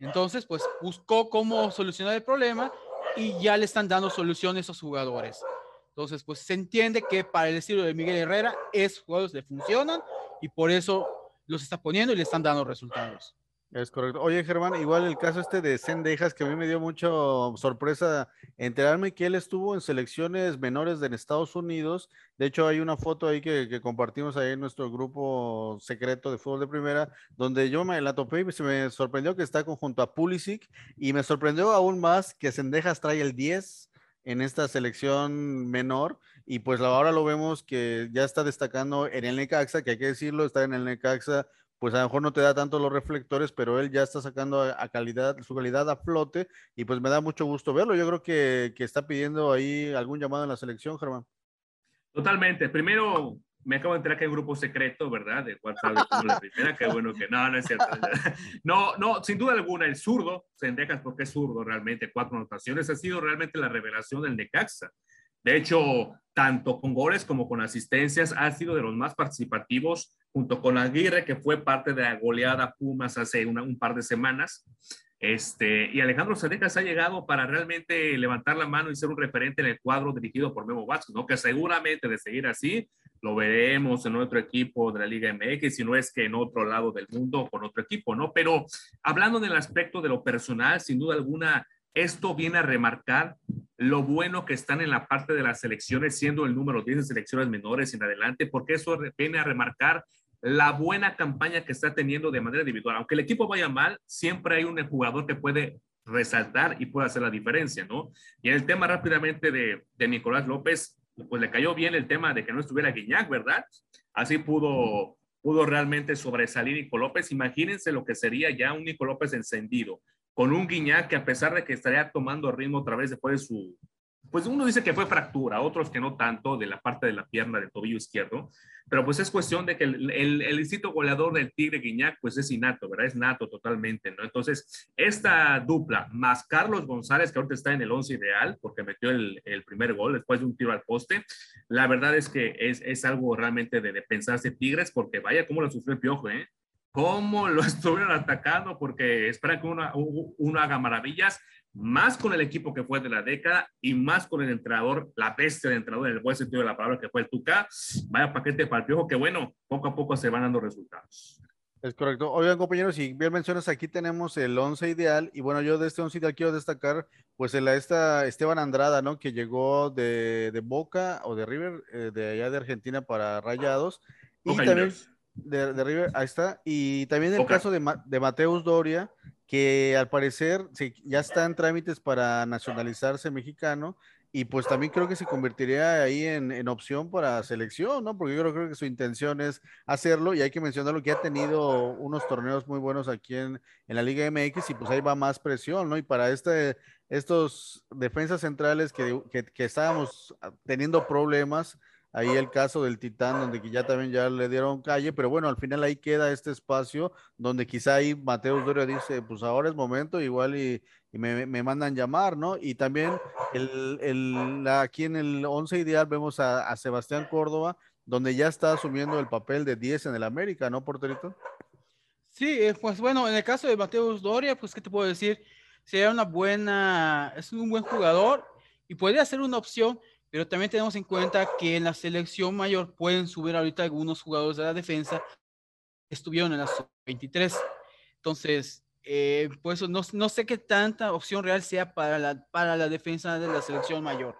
entonces pues buscó cómo solucionar el problema y ya le están dando soluciones a esos jugadores. Entonces, pues se entiende que para el estilo de Miguel Herrera, esos jugadores le funcionan y por eso los está poniendo y le están dando resultados. Es correcto. Oye, Germán, igual el caso este de Sendejas, que a mí me dio mucho sorpresa enterarme que él estuvo en selecciones menores de Estados Unidos. De hecho, hay una foto ahí que, compartimos ahí en nuestro grupo secreto de fútbol de primera, donde yo me la topé y se me sorprendió que está junto a Pulisic y me sorprendió aún más que Sendejas trae el 10 en esta selección menor y pues ahora lo vemos que ya está destacando en el Necaxa, que hay que decirlo, está en el Necaxa pues a lo mejor no te da tanto los reflectores, pero él ya está sacando a, calidad, su calidad a flote y pues me da mucho gusto verlo. Yo creo que, que está pidiendo ahí algún llamado en la selección, Germán. Totalmente. Primero, me acabo de enterar que hay un grupo secreto, ¿verdad? De WhatsApp la primera, qué bueno que no, no es cierto. No, no, sin duda alguna, el zurdo, Sendejas, porque es zurdo realmente, cuatro anotaciones, ha sido realmente la revelación del Necaxa. De hecho, tanto con goles como con asistencias, ha sido de los más participativos, junto con Aguirre, que fue parte de la goleada Pumas hace un par de semanas. Este, y Alejandro Sendejas ha llegado para realmente levantar la mano y ser un referente en el cuadro dirigido por Memo Vázquez, ¿no? Que seguramente de seguir así, lo veremos en otro equipo de la Liga MX, si no es que en otro lado del mundo con otro equipo, ¿no? Pero hablando del aspecto de lo personal, sin duda alguna, esto viene a remarcar lo bueno que están en la parte de las selecciones, siendo el número 10 de selecciones menores en adelante, porque eso viene a remarcar la buena campaña que está teniendo de manera individual. Aunque el equipo vaya mal, siempre hay un jugador que puede resaltar y puede hacer la diferencia, ¿no? Y en el tema rápidamente de Nicolás López, pues le cayó bien el tema de que no estuviera Guiñac, ¿verdad? Así pudo, pudo realmente sobresalir Nico López. Imagínense lo que sería ya un Nico López encendido, con un Guiñac que a pesar de que estaría tomando ritmo otra vez después de su, pues uno dice que fue fractura, otros que no tanto de la parte de la pierna del tobillo izquierdo, pero pues es cuestión de que el, el, el instinto goleador del Tigre Guiñac pues es innato, ¿verdad? Es nato totalmente, ¿no? Entonces, esta dupla, más Carlos González, que ahorita está en el 11 ideal, porque metió el, el, primer gol después de un tiro al poste, la verdad es que es, es algo realmente de, de pensarse Tigres, porque vaya cómo lo sufrió el Piojo, ¿eh? cómo lo estuvieron atacando, porque esperan que uno, uno haga maravillas más con el equipo que fue de la década y más con el entrenador, la bestia del entrenador, en el buen sentido de la palabra que fue el Tuca. Vaya paquete para el piojo, que bueno, poco a poco se van dando resultados. Es correcto. Oigan, compañeros, si bien mencionas, aquí tenemos el 11 ideal. Y bueno, yo de este 11 ideal quiero destacar, pues, el, esta Esteban Andrada, ¿no? Que llegó de, de Boca o de River, eh, de allá de Argentina para Rayados. Y Boca también de, de, River, ahí está. Y también el Boca. caso de, de Mateus Doria, que al parecer ya está en trámites para nacionalizarse mexicano y pues también creo que se convertiría ahí en, opción para selección, ¿no? Porque yo creo, que su intención es hacerlo y hay que mencionarlo que ha tenido unos torneos muy buenos aquí en, en la Liga MX y pues ahí va más presión, ¿no? Y para este, estos defensas centrales que, que, que estábamos teniendo problemas, ahí el caso del Titán, donde ya también ya le dieron calle, pero bueno, al final ahí queda este espacio donde quizá ahí Mateus Doria dice, pues ahora es momento, igual y, me, me, mandan llamar, ¿no? Y también el, el, aquí en el 11 ideal vemos a, a, Sebastián Córdoba, donde ya está asumiendo el papel de 10 en el América, ¿no, Porterito? Sí, eh, pues bueno, en el caso de Mateus Doria, pues, ¿qué te puedo decir? Sería una buena, es un buen jugador y podría ser una opción pero también tenemos en cuenta que en la selección mayor pueden subir ahorita algunos jugadores de la defensa que estuvieron en la 23. Entonces, eh, pues no, no, sé qué tanta opción real sea para la, para la defensa de la selección mayor.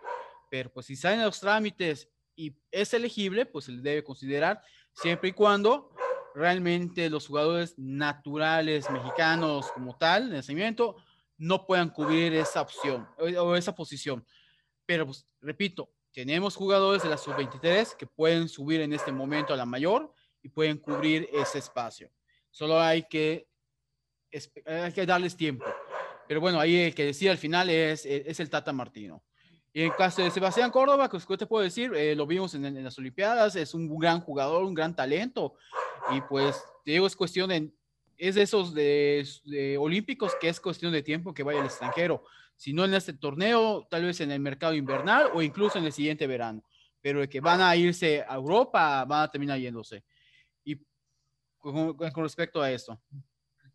Pero pues si salen los trámites y es elegible, pues se debe considerar siempre y cuando realmente los jugadores naturales mexicanos como tal, nacimiento, no puedan cubrir esa opción o esa posición. Pero, pues, repito, tenemos jugadores de la sub-23 que pueden subir en este momento a la mayor y pueden cubrir ese espacio. Solo hay que, hay que darles tiempo. Pero bueno, ahí el que decía al final es, es el Tata Martino. Y en caso de Sebastián Córdoba, pues, ¿qué te puedo decir? Eh, lo vimos en, en, las Olimpiadas, es un gran jugador, un gran talento. Y pues, te digo, es cuestión de, es de esos de, de olímpicos que es cuestión de tiempo que vaya al extranjero si no en este torneo, tal vez en el mercado invernal o incluso en el siguiente verano. Pero de que van a irse a Europa, van a terminar yéndose. Y con, con respecto a esto.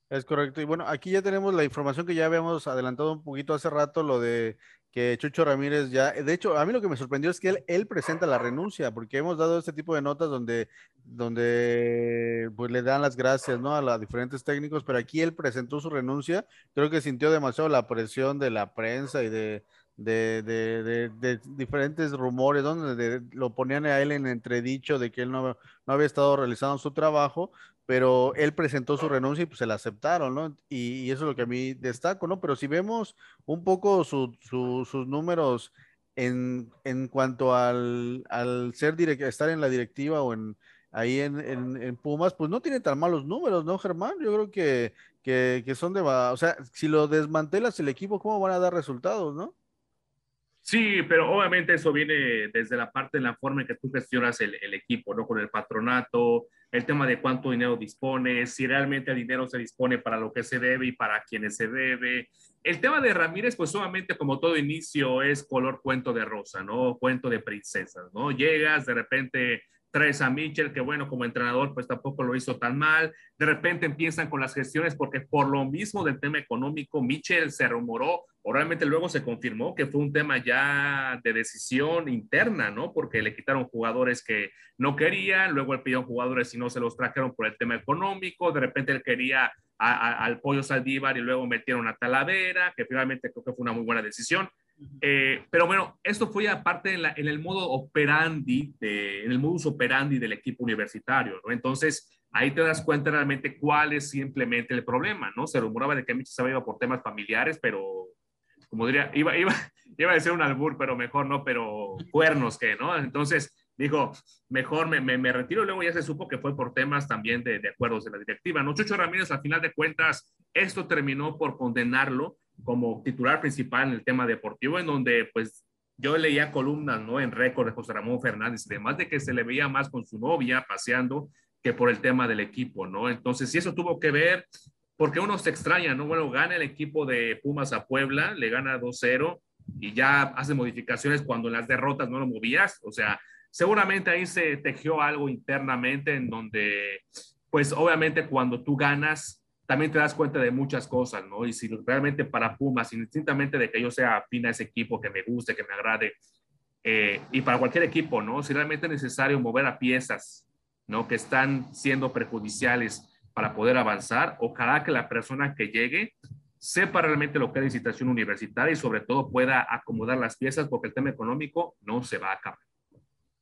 Es correcto. Y bueno, aquí ya tenemos la información que ya habíamos adelantado un poquito hace rato, lo de que Chucho Ramírez ya, de hecho, a mí lo que me sorprendió es que él, él presenta la renuncia, porque hemos dado este tipo de notas donde, donde pues le dan las gracias, ¿no? A los diferentes técnicos, pero aquí él presentó su renuncia, creo que sintió demasiado la presión de la prensa y de, de, de, de, de, diferentes rumores donde lo ponían a él en entredicho de que él no, no, había estado realizando su trabajo, pero él presentó su renuncia y pues se la aceptaron, ¿no? Y, eso es lo que a mí destaco, ¿no? Pero si vemos un poco su, su, sus números en, en cuanto al, al ser direct, estar en la directiva o en, ahí en, en, Pumas, pues no tiene tan malos números, ¿no, Germán? Yo creo que, que, que son de, o sea, si lo desmantelas el equipo, ¿cómo van a dar resultados, no? Sí, pero obviamente eso viene desde la parte de la forma en que tú gestionas el, el, equipo, ¿no? Con el patronato, el tema de cuánto dinero dispones, si realmente el dinero se dispone para lo que se debe y para quienes se debe. El tema de Ramírez, pues obviamente como todo inicio es color cuento de rosa, ¿no? Cuento de princesas, ¿no? Llegas, de repente traes a Mitchell, que bueno, como entrenador, pues tampoco lo hizo tan mal. De repente empiezan con las gestiones, porque por lo mismo del tema económico, Mitchell se rumoró, o realmente luego se confirmó que fue un tema ya de decisión interna, ¿no? Porque le quitaron jugadores que no querían, luego él pidió jugadores y no se los trajeron por el tema económico, de repente él quería al Pollo Saldívar y luego metieron a Talavera, que finalmente creo que fue una muy buena decisión. Eh, pero bueno, esto fue aparte en, en, el modo operandi, de, en el modus operandi del equipo universitario, ¿no? Entonces, ahí te das cuenta realmente cuál es simplemente el problema, ¿no? Se rumoraba de que Mitch se iba por temas familiares, pero como diría, iba, iba, iba a decir un albur, pero mejor no, pero cuernos que, ¿no? Entonces, dijo, mejor me, me, me, retiro, luego ya se supo que fue por temas también de, de acuerdos de la directiva, ¿no? Chucho Ramírez, al final de cuentas, esto terminó por condenarlo como titular principal en el tema deportivo, en donde pues yo leía columnas, ¿no? En récord de José Ramón Fernández y demás, de que se le veía más con su novia paseando que por el tema del equipo, ¿no? Entonces, si eso tuvo que ver, porque uno se extraña, ¿no? Bueno, gana el equipo de Pumas a Puebla, le gana 2-0 y ya hace modificaciones cuando en las derrotas no lo movías, o sea, seguramente ahí se tejió algo internamente en donde, pues obviamente cuando tú ganas, también te das cuenta de muchas cosas, ¿no? Y si realmente para Pumas, indistintamente de que yo sea afín a ese equipo, que me guste, que me agrade, eh, y para cualquier equipo, ¿no? Si realmente es necesario mover a piezas, ¿no? Que están siendo perjudiciales para poder avanzar, ojalá que la persona que llegue sepa realmente lo que es licitación universitaria y sobre todo pueda acomodar las piezas porque el tema económico no se va a acabar.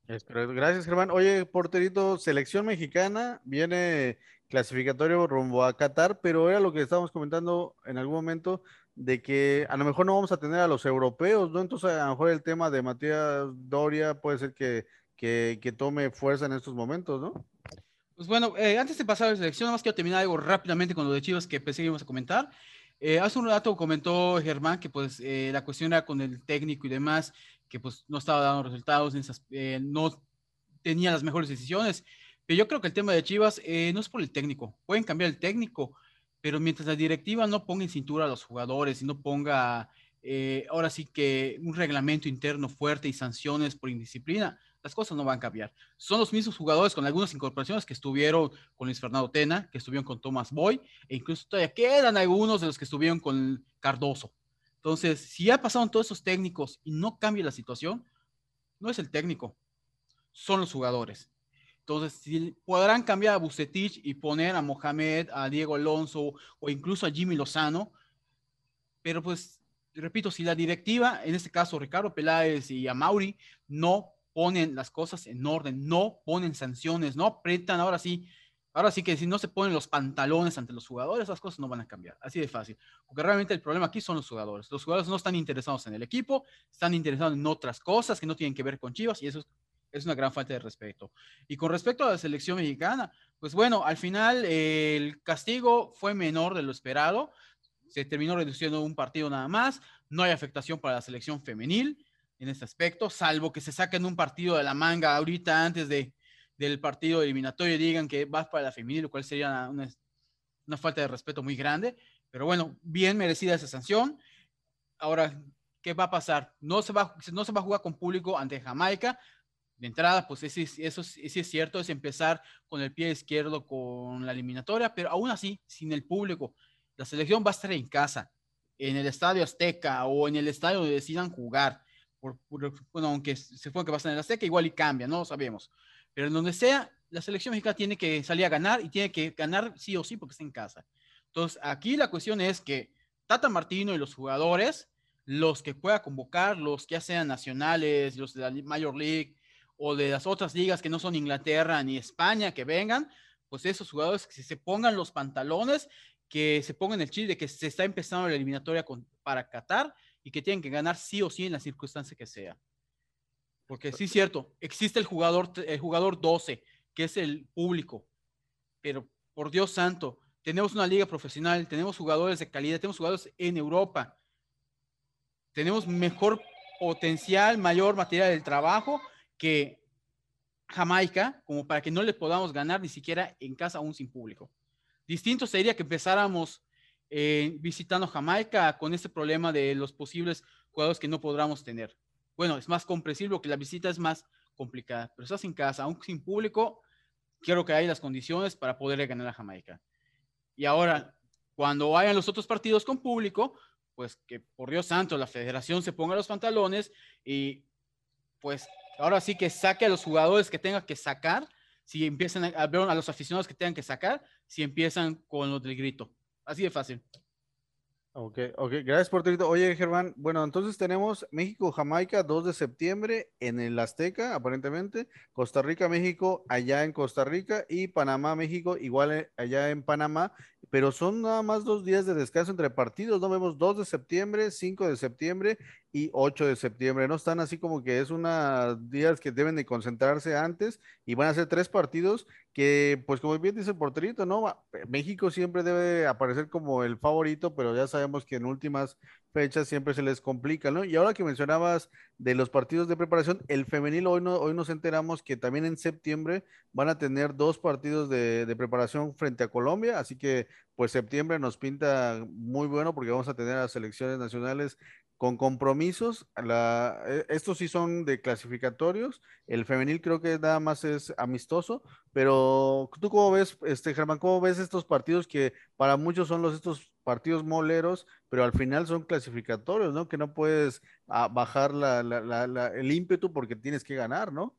Gracias, Germán. Oye, porterito, selección mexicana viene clasificatorio rumbo a Qatar, pero era lo que estábamos comentando en algún momento de que a lo mejor no vamos a tener a los europeos, ¿no? Entonces a lo mejor el tema de Matías Doria puede ser que, que, tome fuerza en estos momentos, ¿no? Pues bueno, eh, antes de pasar a la selección, más quiero terminar algo rápidamente con lo de Chivas que pensé que íbamos a comentar. Eh, hace un rato comentó Germán que pues eh, la cuestión era con el técnico y demás, que pues no estaba dando resultados, no tenía las mejores decisiones. Yo creo que el tema de Chivas eh, no es por el técnico. Pueden cambiar el técnico, pero mientras la directiva no ponga en cintura a los jugadores y no ponga eh, ahora sí que un reglamento interno fuerte y sanciones por indisciplina, las cosas no van a cambiar. Son los mismos jugadores con algunas incorporaciones que estuvieron con Luis Fernando Tena, que estuvieron con Tomás Boy, e incluso todavía quedan algunos de los que estuvieron con Cardoso. Entonces, si ya pasaron todos esos técnicos y no cambia la situación, no es el técnico, son los jugadores. Entonces, si podrán cambiar a Bucetich y poner a Mohamed, a Diego Alonso o incluso a Jimmy Lozano, pero pues, repito, si la directiva, en este caso Ricardo Peláez y a Mauri, no ponen las cosas en orden, no ponen sanciones, no apretan, ahora sí, ahora sí que si no se ponen los pantalones ante los jugadores, las cosas no van a cambiar, así de fácil, porque realmente el problema aquí son los jugadores, los jugadores no están interesados en el equipo, están interesados en otras cosas que no tienen que ver con Chivas y eso es es una gran falta de respeto. Y con respecto a la selección mexicana, pues bueno, al final el castigo fue menor de lo esperado. Se terminó reduciendo un partido nada más. No hay afectación para la selección femenil en este aspecto, salvo que se saquen un partido de la manga ahorita antes de, del partido eliminatorio y digan que va para la femenil, lo cual sería una, una falta de respeto muy grande. Pero bueno, bien merecida esa sanción. Ahora, ¿qué va a pasar? No se va, no se va a jugar con público ante Jamaica, de entrada, pues eso, eso sí es cierto, es empezar con el pie izquierdo con la eliminatoria, pero aún así, sin el público, la selección va a estar en casa, en el Estadio Azteca o en el estadio donde decidan jugar. Por, bueno, aunque se fue que va a estar en el Azteca, igual y cambia, no lo sabemos. Pero en donde sea, la selección mexicana tiene que salir a ganar y tiene que ganar sí o sí porque está en casa. Entonces, aquí la cuestión es que Tata Martino y los jugadores, los que pueda convocar, los que ya sean nacionales, los de la Major League, o de las otras ligas que no son Inglaterra ni España que vengan, pues esos jugadores que se pongan los pantalones, que se pongan el chile de que se está empezando la eliminatoria para Qatar y que tienen que ganar sí o sí en la circunstancia que sea. Porque sí es cierto, existe el jugador, el jugador 12, que es el público. Pero por Dios santo, tenemos una liga profesional, tenemos jugadores de calidad, tenemos jugadores en Europa, tenemos mejor potencial, mayor material del trabajo que Jamaica, como para que no le podamos ganar ni siquiera en casa aún sin público. Distinto sería que empezáramos eh, visitando Jamaica con este problema de los posibles jugadores que no podamos tener. Bueno, es más comprensible que la visita es más complicada, pero estás en casa, aún sin público, quiero que haya las condiciones para poder ganar a Jamaica. Y ahora, cuando vayan los otros partidos con público, pues que por Dios santo la federación se ponga los pantalones y pues ahora sí que saque a los jugadores que tenga que sacar, si empiezan a ver a los aficionados que tengan que sacar, si empiezan con lo del grito. Así de fácil. Ok, ok, gracias por tu Oye, Germán, bueno, entonces tenemos México-Jamaica 2 de septiembre en el Azteca, aparentemente, Costa Rica-México allá en Costa Rica y Panamá-México igual eh, allá en Panamá pero son nada más dos días de descanso entre partidos, ¿no? Vemos 2 de septiembre, 5 de septiembre y 8 de septiembre, ¿no? Están así como que es unos días que deben de concentrarse antes y van a ser tres partidos que, pues como bien dice el porterito, ¿no? México siempre debe aparecer como el favorito, pero ya sabemos que en últimas fechas siempre se les complica, ¿no? Y ahora que mencionabas de los partidos de preparación, el femenil hoy, no, hoy nos enteramos que también en septiembre van a tener dos partidos de, de, preparación frente a Colombia, así que pues septiembre nos pinta muy bueno porque vamos a tener a selecciones nacionales con compromisos. La, e, estos sí son de clasificatorios. El femenil creo que nada más es amistoso. Pero tú cómo ves, este Germán, cómo ves estos partidos que para muchos son los estos partidos moleros, pero al final son clasificatorios, ¿no? Que no puedes ah, bajar la, la, el ímpetu porque tienes que ganar, ¿no?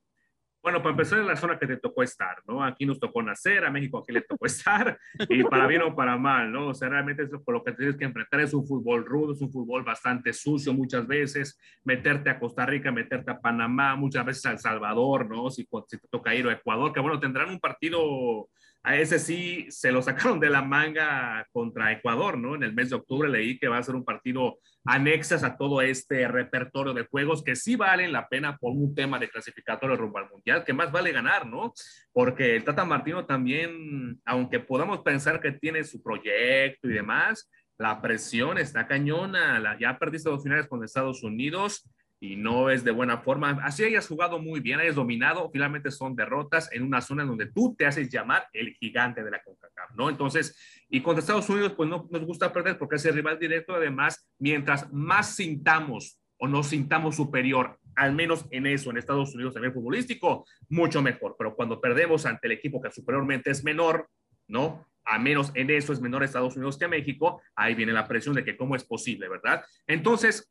Bueno, para empezar, en la zona que te tocó estar, ¿no? Aquí nos tocó nacer, a México aquí le tocó estar, y para bien o para mal, ¿no? O sea, realmente es por lo que tienes que enfrentar es un fútbol rudo, es un fútbol bastante sucio muchas veces, meterte a Costa Rica, meterte a Panamá, muchas veces a El Salvador, ¿no? Si, si te toca ir a Ecuador, que bueno, tendrán un partido a ese sí se lo sacaron de la manga contra Ecuador, ¿no? En el mes de octubre leí que va a ser un partido anexas a todo este repertorio de juegos que sí valen la pena por un tema de clasificatorio rumbo al mundial, que más vale ganar, ¿no? Porque el Tata Martino también, aunque podamos pensar que tiene su proyecto y demás, la presión está cañona. Ya perdiste dos finales con Estados Unidos y no es de buena forma. Así hayas jugado muy bien, hayas dominado, finalmente son derrotas en una zona en donde tú te haces llamar el gigante de la CONCACAF, ¿no? Entonces, y contra Estados Unidos, pues no nos gusta perder porque es el rival directo. Además, mientras más sintamos o nos sintamos superior, al menos en eso, en Estados Unidos a nivel futbolístico, mucho mejor. Pero cuando perdemos ante el equipo que superiormente es menor, ¿no? A menos en eso es menor Estados Unidos que México, ahí viene la presión de que cómo es posible, ¿verdad? Entonces,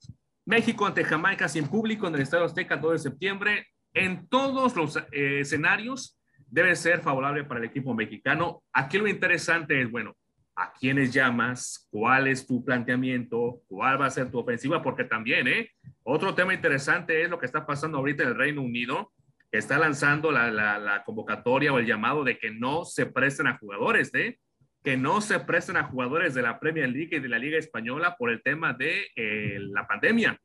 México ante Jamaica sin público en el Estadio Azteca el 2 de septiembre. En todos los eh, escenarios debe ser favorable para el equipo mexicano. Aquí lo interesante es, bueno, ¿a quiénes llamas? ¿Cuál es tu planteamiento? ¿Cuál va a ser tu ofensiva? Porque también, ¿eh? Otro tema interesante es lo que está pasando ahorita en el Reino Unido, que está lanzando la, la convocatoria o el llamado de que no se presten a jugadores, ¿eh? Que no se presten a jugadores de la Premier League y de la Liga Española por el tema de eh, la pandemia.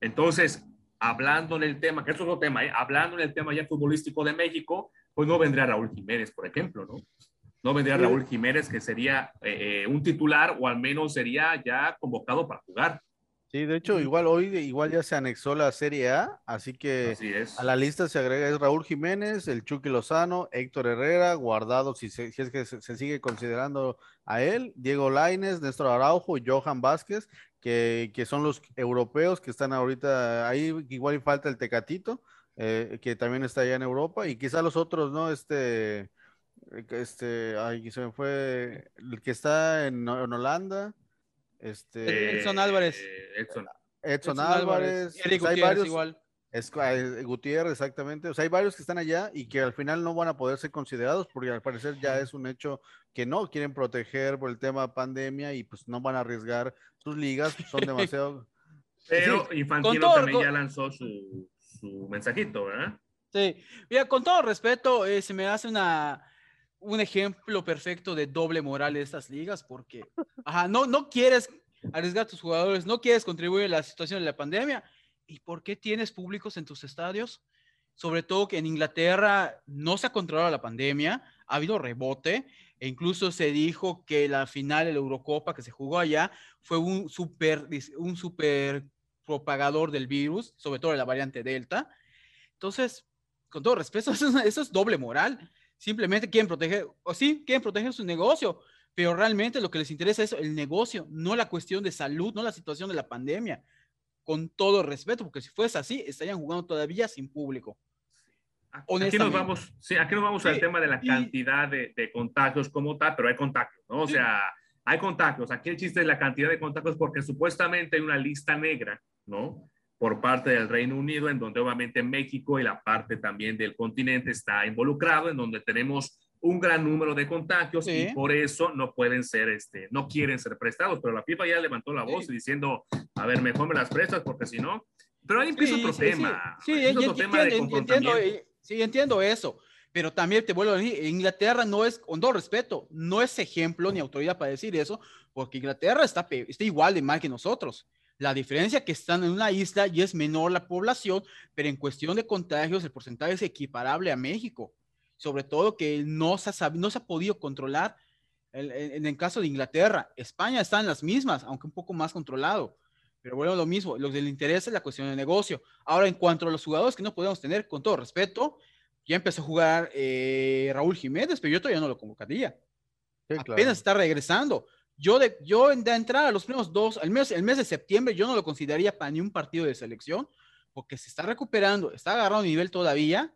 Entonces, hablando en el tema, que es otro tema, ¿eh? hablando en el tema ya futbolístico de México, pues no vendría Raúl Jiménez, por ejemplo, ¿no? No vendría Raúl Jiménez, que sería eh, un titular o al menos sería ya convocado para jugar. Sí, de hecho, igual hoy igual ya se anexó la Serie A, así que a la lista se agrega es Raúl Jiménez, el Chucky Lozano, Héctor Herrera, Guardado, si, si es que se, sigue considerando a él, Diego Laines, Néstor Araujo y Johan Vázquez, que, que, son los europeos que están ahorita ahí, igual falta el Tecatito, eh, que también está allá en Europa, y quizá los otros, ¿no? Este, este, ay, se me fue, el que está en, en Holanda. Este, Edson Álvarez. Edson. Edson, Álvarez. Eric pues hay varios, igual. Es, eh, Gutiérrez, exactamente. O sea, hay varios que están allá y que al final no van a poder ser considerados porque al parecer ya es un hecho que no quieren proteger por el tema pandemia y pues no van a arriesgar sus ligas, son demasiado. Pero Infantino también ya lanzó su, su, mensajito, ¿verdad? Sí, mira, con todo respeto, eh, se me hace una, un ejemplo perfecto de doble moral de estas ligas porque no, no quieres arriesgar a tus jugadores, no quieres contribuir a la situación de la pandemia. ¿Y por qué tienes públicos en tus estadios? sobre todo que en Inglaterra no se ha controlado la pandemia, ha habido rebote, e incluso se dijo que la final de la Eurocopa que se jugó allá fue un super, un super propagador del virus, sobre todo de la variante Delta. Entonces, con todo respeto, eso es, eso es doble moral. Simplemente quieren proteger, o sí, quieren proteger su negocio, pero realmente lo que les interesa es el negocio, no la cuestión de salud, no la situación de la pandemia. Con todo respeto, porque si fuese así, estarían jugando todavía sin público. Aquí nos vamos, sí, aquí nos vamos al tema de la cantidad de, de, contagios como tal, pero hay contagios, ¿no? O sea, hay contagios. Aquí el chiste es la cantidad de contagios porque supuestamente hay una lista negra, ¿no? Por parte del Reino Unido, en donde obviamente México y la parte también del continente está involucrado, en donde tenemos un gran número de contagios y por eso no pueden ser, este, no quieren ser prestados. Pero la FIFA ya levantó la voz diciendo, a ver, mejor me las prestas porque si no. Pero ahí empieza otro tema. Sí, otro tema de entiendo, sí, entiendo eso. Pero también te vuelvo a decir, Inglaterra no es, con todo respeto, no es ejemplo ni autoridad para decir eso, porque Inglaterra está, está igual de mal que nosotros. La diferencia es que están en una isla y es menor la población, pero en cuestión de contagios el porcentaje es equiparable a México sobre todo que no se ha, no se ha podido controlar en, el caso de Inglaterra. España está en las mismas, aunque un poco más controlado. Pero bueno, lo mismo, lo que le interesa es la cuestión de negocio. Ahora, en cuanto a los jugadores que no podemos tener, con todo respeto, ya empezó a jugar eh, Raúl Jiménez, pero yo todavía no lo convocaría. Apenas está regresando. Yo de, yo de entrar a los primeros dos, al mes, el mes de septiembre, yo no lo consideraría para ni un partido de selección, porque se está recuperando, está agarrando nivel todavía,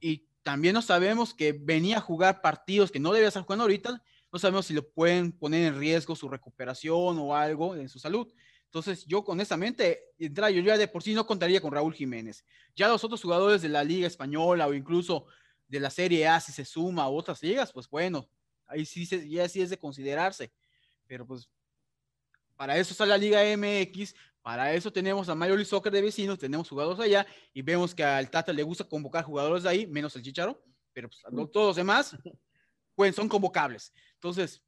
y también no sabemos que venía a jugar partidos que no debía estar jugando ahorita, no sabemos si lo pueden poner en riesgo su recuperación o algo en su salud. Entonces, yo honestamente, yo ya de por sí no contaría con Raúl Jiménez. Ya los otros jugadores de la Liga Española o incluso de la Serie A, si se suma a otras ligas, pues bueno, ahí sí, ya sí es de considerarse. Pero pues, para eso está la Liga MX, para eso tenemos a Mario Soccer de vecinos, tenemos jugadores allá y vemos que al Tata le gusta convocar jugadores de ahí, menos el Chicharo, pero pues, todos los demás pues, son convocables. Entonces,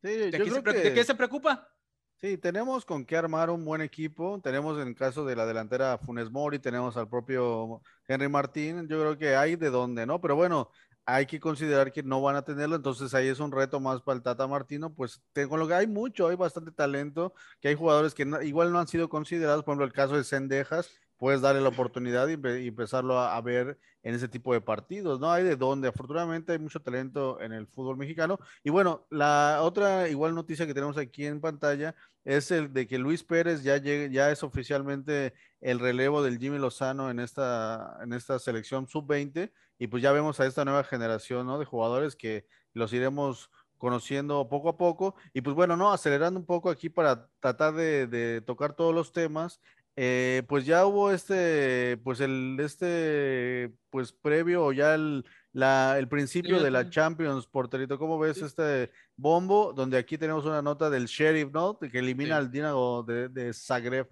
¿de, qué se, preocupa? Sí, tenemos con qué armar un buen equipo. Tenemos en el caso de la delantera Funes Mori, tenemos al propio Henry Martín. Yo creo que hay de dónde, ¿no? Pero bueno, hay que considerar que no van a tenerlo, entonces ahí es un reto más para el Tata Martino, pues tengo lo que hay mucho, hay bastante talento, que hay jugadores que igual no han sido considerados, por ejemplo el caso de Sendejas, puedes darle la oportunidad y, empezarlo a, ver en ese tipo de partidos, ¿no? Hay de dónde, afortunadamente hay mucho talento en el fútbol mexicano. Y bueno, la otra igual noticia que tenemos aquí en pantalla es el de que Luis Pérez ya, ya es oficialmente el relevo del Jimmy Lozano en esta, en esta selección sub-20 y pues ya vemos a esta nueva generación, ¿no? De jugadores que los iremos conociendo poco a poco y pues bueno, no, acelerando un poco aquí para tratar de, tocar todos los temas, eh, pues ya hubo este, pues el, este, pues previo o ya el, la, el principio de la Champions, Porterito, ¿cómo ves este bombo? Donde aquí tenemos una nota del Sheriff, ¿no? Que elimina al Dinamo de, de Zagreb.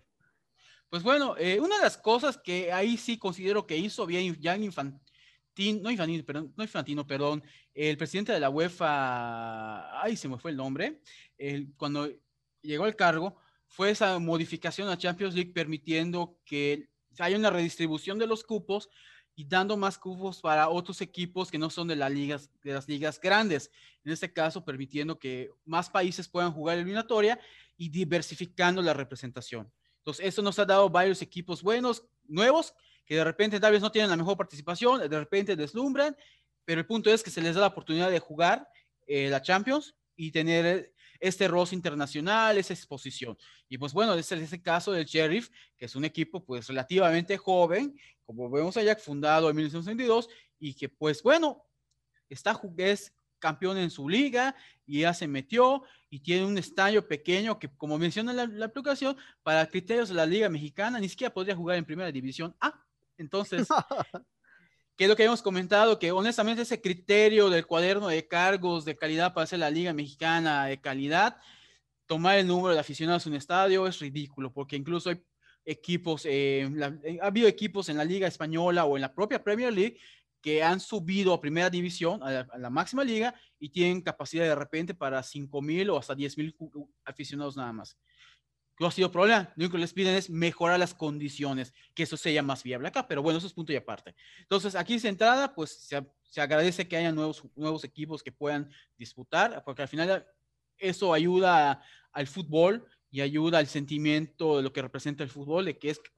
Pues bueno, eh, una de las cosas que ahí sí considero que hizo bien Jan Infantino, no Infantino, perdón, no Infantino, perdón, el presidente de la UEFA, ay, se me fue el nombre, cuando llegó al cargo, fue esa modificación a Champions League permitiendo que haya una redistribución de los cupos y dando más cupos para otros equipos que no son de, las ligas, de las ligas grandes. En este caso, permitiendo que más países puedan jugar eliminatoria y diversificando la representación. Entonces, eso nos ha dado varios equipos buenos, nuevos, que de repente tal no tienen la mejor participación, de repente deslumbran, pero el punto es que se les da la oportunidad de jugar eh, la Champions y tener este roce internacional, esa exposición. Y pues bueno, es ese caso del Sheriff, que es un equipo pues relativamente joven, como vemos allá, fundado en 1962, y que pues bueno, está, es campeón en su liga y ya se metió y tiene un estadio pequeño que como menciona la, la aplicación, para criterios de la liga mexicana, ni siquiera podría jugar en primera división A. Entonces, ¿qué es lo que hemos comentado? Que honestamente ese criterio del cuaderno de cargos de calidad para hacer la Liga Mexicana de calidad, tomar el número de aficionados en un estadio es ridículo, porque incluso hay equipos, eh, eh, ha habido equipos en la Liga Española o en la propia Premier League que han subido a primera división, a la, máxima liga, y tienen capacidad de repente para 5 mil o hasta 10 mil aficionados nada más no ha sido problema. Lo único que les piden es mejorar las condiciones, que eso sea más viable acá, pero bueno, eso es punto y aparte. Entonces, aquí centrada, pues se, agradece que haya nuevos, nuevos equipos que puedan disputar, porque al final eso ayuda al fútbol y ayuda al sentimiento de lo que representa el fútbol, de que es que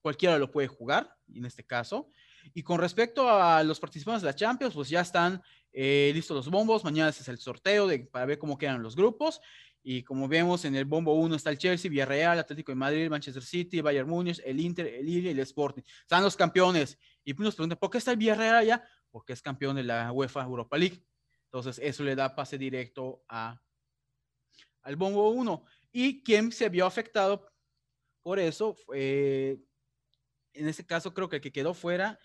cualquiera lo puede jugar, en este caso. Y con respecto a los participantes de la Champions, pues ya están eh, listos los bombos. Mañana es el sorteo para ver cómo quedan los grupos. Y como vemos, en el bombo 1 está el Chelsea, Villarreal, Atlético de Madrid, Manchester City, Bayern Múnich, el Inter, el Lille y el Sporting. Están los campeones. Y nos preguntan, ¿por qué está el Villarreal allá? Porque es campeón de la UEFA Europa League. Entonces, eso le da pase directo a, al bombo 1. Y quien se vio afectado por eso, en este caso creo que el que quedó fuera,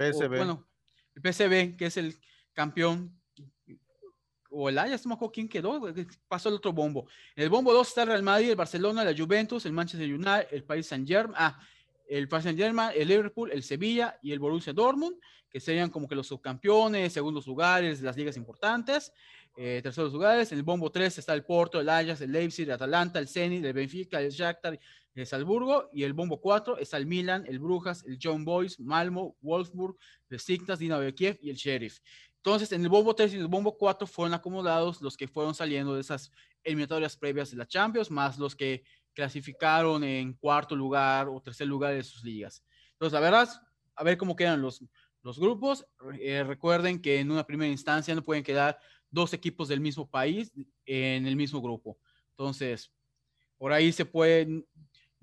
PSV. bueno, el PSV, que es el campeón o el Ajax, no me acuerdo quién quedó, pasó el otro bombo. En el bombo 2 está el Real Madrid, el Barcelona, la Juventus, el Manchester United, el Paris Saint-Germain, ah, el Paris Saint-Germain, el Liverpool, el Sevilla y el Borussia Dortmund, que serían como que los subcampeones, segundos lugares las ligas importantes. Eh, terceros lugares, en el bombo 3 está el Porto, el Ajax, el Leipzig, el Atalanta, el Zenit, el Benfica, el Shakhtar, el Salzburgo, y el bombo 4 está el Milan, el Brujas, el John Boys, Malmo, Wolfsburg, el Besiktas, Dinamo de Kiev y el Sheriff. Entonces, en el bombo 3 y el bombo 4 fueron acomodados los que fueron saliendo de esas eliminatorias previas de la Champions, más los que clasificaron en cuarto lugar o tercer lugar de sus ligas. Entonces, la verdad, a ver cómo quedan los, los grupos. Eh, recuerden que en una primera instancia no pueden quedar dos equipos del mismo país en el mismo grupo. Entonces, por ahí se pueden,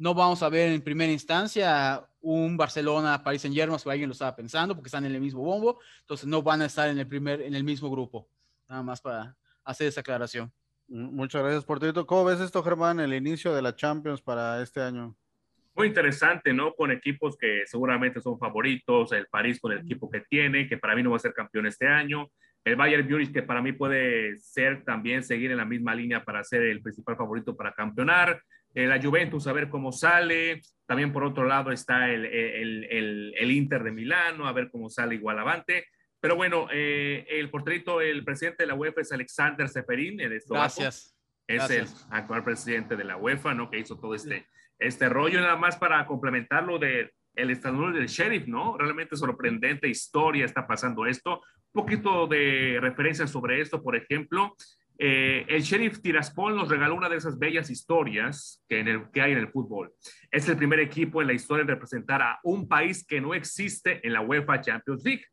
no vamos a ver en primera instancia un Barcelona, París Saint Germain, si alguien lo estaba pensando, porque están en el mismo bombo, entonces no van a estar en el primer, en el mismo grupo. Nada más para hacer esa aclaración. Muchas gracias, Portito. ¿Cómo ves esto, Germán, el inicio de la Champions para este año? Muy interesante, ¿no? Con equipos que seguramente son favoritos, el París con el equipo que tiene, que para mí no va a ser campeón este año, el Bayern Munich que para mí puede ser también seguir en la misma línea para ser el principal favorito para campeonar, eh, la Juventus a ver cómo sale. También por otro lado está el, el, el, Inter de Milano, a ver cómo sale igual avante. Pero bueno, eh, el porterito, el presidente de la UEFA es Alexander Seferin, el Gracias. Es el actual presidente de la UEFA, ¿no? Que hizo todo este, este rollo. Nada más para complementarlo de el estadounidense del sheriff, ¿no? Realmente sorprendente historia está pasando esto. Un poquito de referencia sobre esto, por ejemplo, eh, el sheriff Tiraspol nos regaló una de esas bellas historias que, que hay en el fútbol. Es el primer equipo en la historia en representar a un país que no existe en la UEFA Champions League.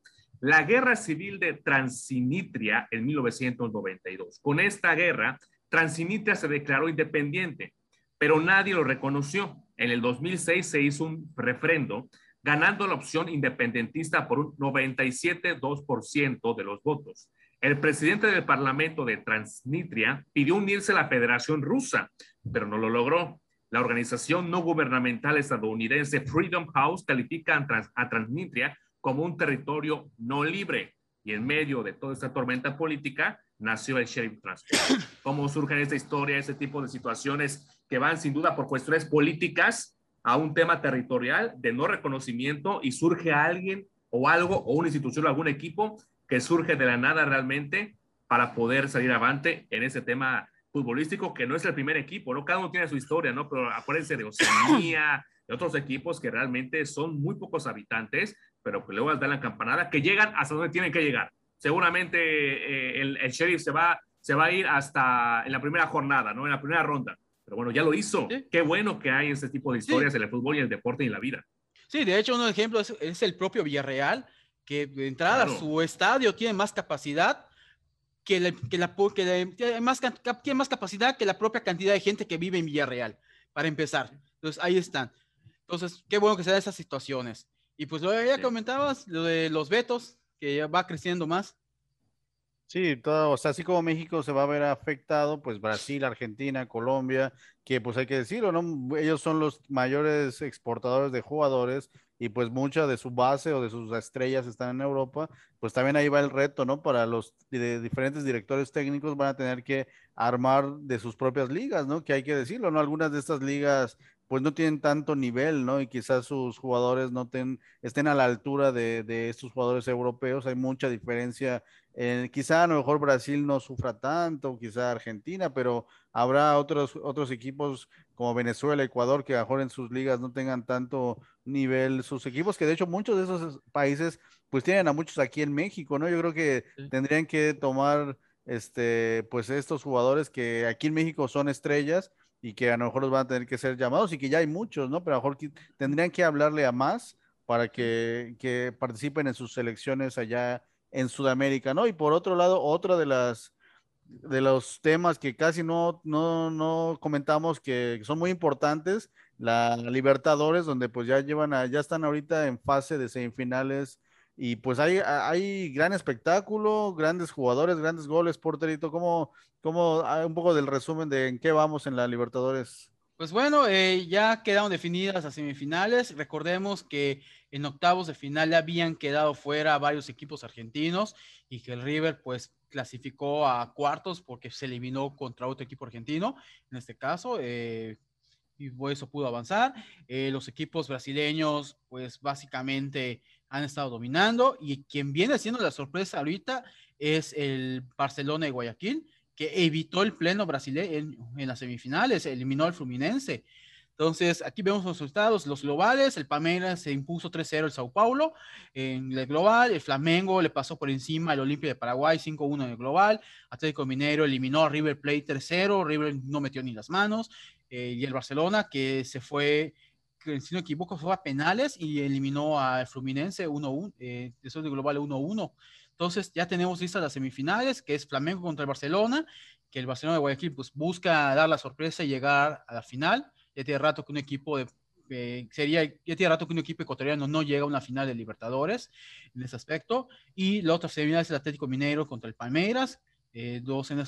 La guerra civil de Transinitria en 1992. Con esta guerra, Transinitria se declaró independiente, pero nadie lo reconoció. En el 2006 se hizo un refrendo ganando la opción independentista por un 97,2% de los votos. El presidente del Parlamento de Transnistria pidió unirse a la Federación Rusa, pero no lo logró. La organización no gubernamental estadounidense Freedom House califica a, Transnistria como un territorio no libre. Y en medio de toda esta tormenta política nació el Sheriff Transport. ¿Cómo surge esta historia, ese tipo de situaciones que van sin duda por cuestiones políticas a un tema territorial de no reconocimiento y surge alguien o algo o una institución o algún equipo que surge de la nada realmente para poder salir avante en ese tema futbolístico, que no es el primer equipo, ¿no? Cada uno tiene su historia, ¿no? Pero acuérdense de Oceanía, de otros equipos que realmente son muy pocos habitantes, pero que luego dan la campanada, que llegan hasta donde tienen que llegar. Seguramente eh, el, el, sheriff se va, se va a ir hasta en la primera jornada, ¿no? En la primera ronda. Pero bueno, ya lo hizo. Qué bueno que hay ese tipo de historias en el fútbol y el deporte y en la vida. Sí, de hecho, un ejemplo es, es el propio Villarreal, que de entrada su estadio tiene más capacidad que, la, que, la, que tiene, más, tiene más capacidad que la propia cantidad de gente que vive en Villarreal, para empezar. Entonces, ahí están. Entonces, qué bueno que se dan esas situaciones. Y pues lo ya comentabas, lo de los vetos, que ya va creciendo más. Sí, todo, o sea, así como México se va a ver afectado, pues Brasil, Argentina, Colombia, que pues hay que decirlo, ¿no? Ellos son los mayores exportadores de jugadores y pues mucha de su base o de sus estrellas están en Europa, pues también ahí va el reto, ¿no? Para los diferentes directores técnicos van a tener que armar de sus propias ligas, ¿no? Que hay que decirlo, ¿no? Algunas de estas ligas pues no tienen tanto nivel, ¿no? Y quizás sus jugadores no estén a la altura de, estos jugadores europeos. Hay mucha diferencia. quizá a lo mejor Brasil no sufra tanto, quizá Argentina, pero habrá otros, otros equipos como Venezuela, Ecuador, que a lo mejor en sus ligas no tengan tanto nivel sus equipos, que de hecho muchos de esos países pues tienen a muchos aquí en México, ¿no? Yo creo que tendrían que tomar este, pues estos jugadores que aquí en México son estrellas y que a lo mejor los van a tener que ser llamados y que ya hay muchos, ¿no? Pero a lo mejor tendrían que hablarle a más para que, que participen en sus selecciones allá en Sudamérica, ¿no? Y por otro lado, otra de las de los temas que casi no, no, no comentamos que son muy importantes, la Libertadores, donde pues ya llevan a, ya están ahorita en fase de semifinales y pues hay, hay gran espectáculo, grandes jugadores, grandes goles, porterito. ¿Cómo, cómo hay un poco del resumen de en qué vamos en la Libertadores? Pues bueno, eh, ya quedaron definidas las semifinales. Recordemos que en octavos de final habían quedado fuera varios equipos argentinos y que el River pues clasificó a cuartos porque se eliminó contra otro equipo argentino, en este caso, eh, y eso pudo avanzar. Eh, los equipos brasileños pues básicamente han estado dominando y quien viene haciendo la sorpresa ahorita es el Barcelona de Guayaquil, que evitó el pleno brasileño en, las semifinales, eliminó al Fluminense. Entonces, aquí vemos los resultados, los globales, el Palmeiras se impuso 3-0 el Sao Paulo en el global, el Flamengo le pasó por encima al Olimpia de Paraguay 5-1 en el global, Atlético Minero eliminó a River Plate 3-0, River no metió ni las manos, eh, y el Barcelona que se fue si no equivoco, fue a penales y eliminó al Fluminense 1-1, eh, después de global 1-1. Entonces ya tenemos listas las semifinales, que es Flamengo contra el Barcelona, que el Barcelona de Guayaquil pues, busca dar la sorpresa y llegar a la final. Ya tiene rato que un equipo de eh, sería, ya tiene rato que un equipo ecuatoriano no llega a una final de Libertadores en ese aspecto. Y la otra semifinal es el Atlético Mineiro contra el Palmeiras, eh, dos, en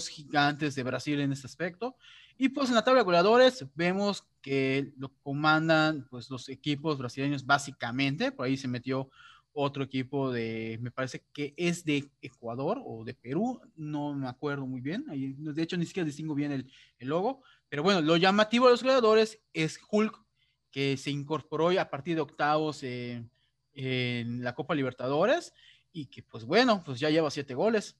gigantes de Brasil en ese aspecto. Y pues en la tabla de goleadores vemos que lo comandan pues los equipos brasileños básicamente, por ahí se metió otro equipo de, me parece que es de Ecuador o de Perú, no me acuerdo muy bien, de hecho ni siquiera distingo bien el, el logo, pero bueno, lo llamativo de los goleadores es Hulk, que se incorporó a partir de octavos en la Copa Libertadores y que pues bueno, pues ya lleva siete goles.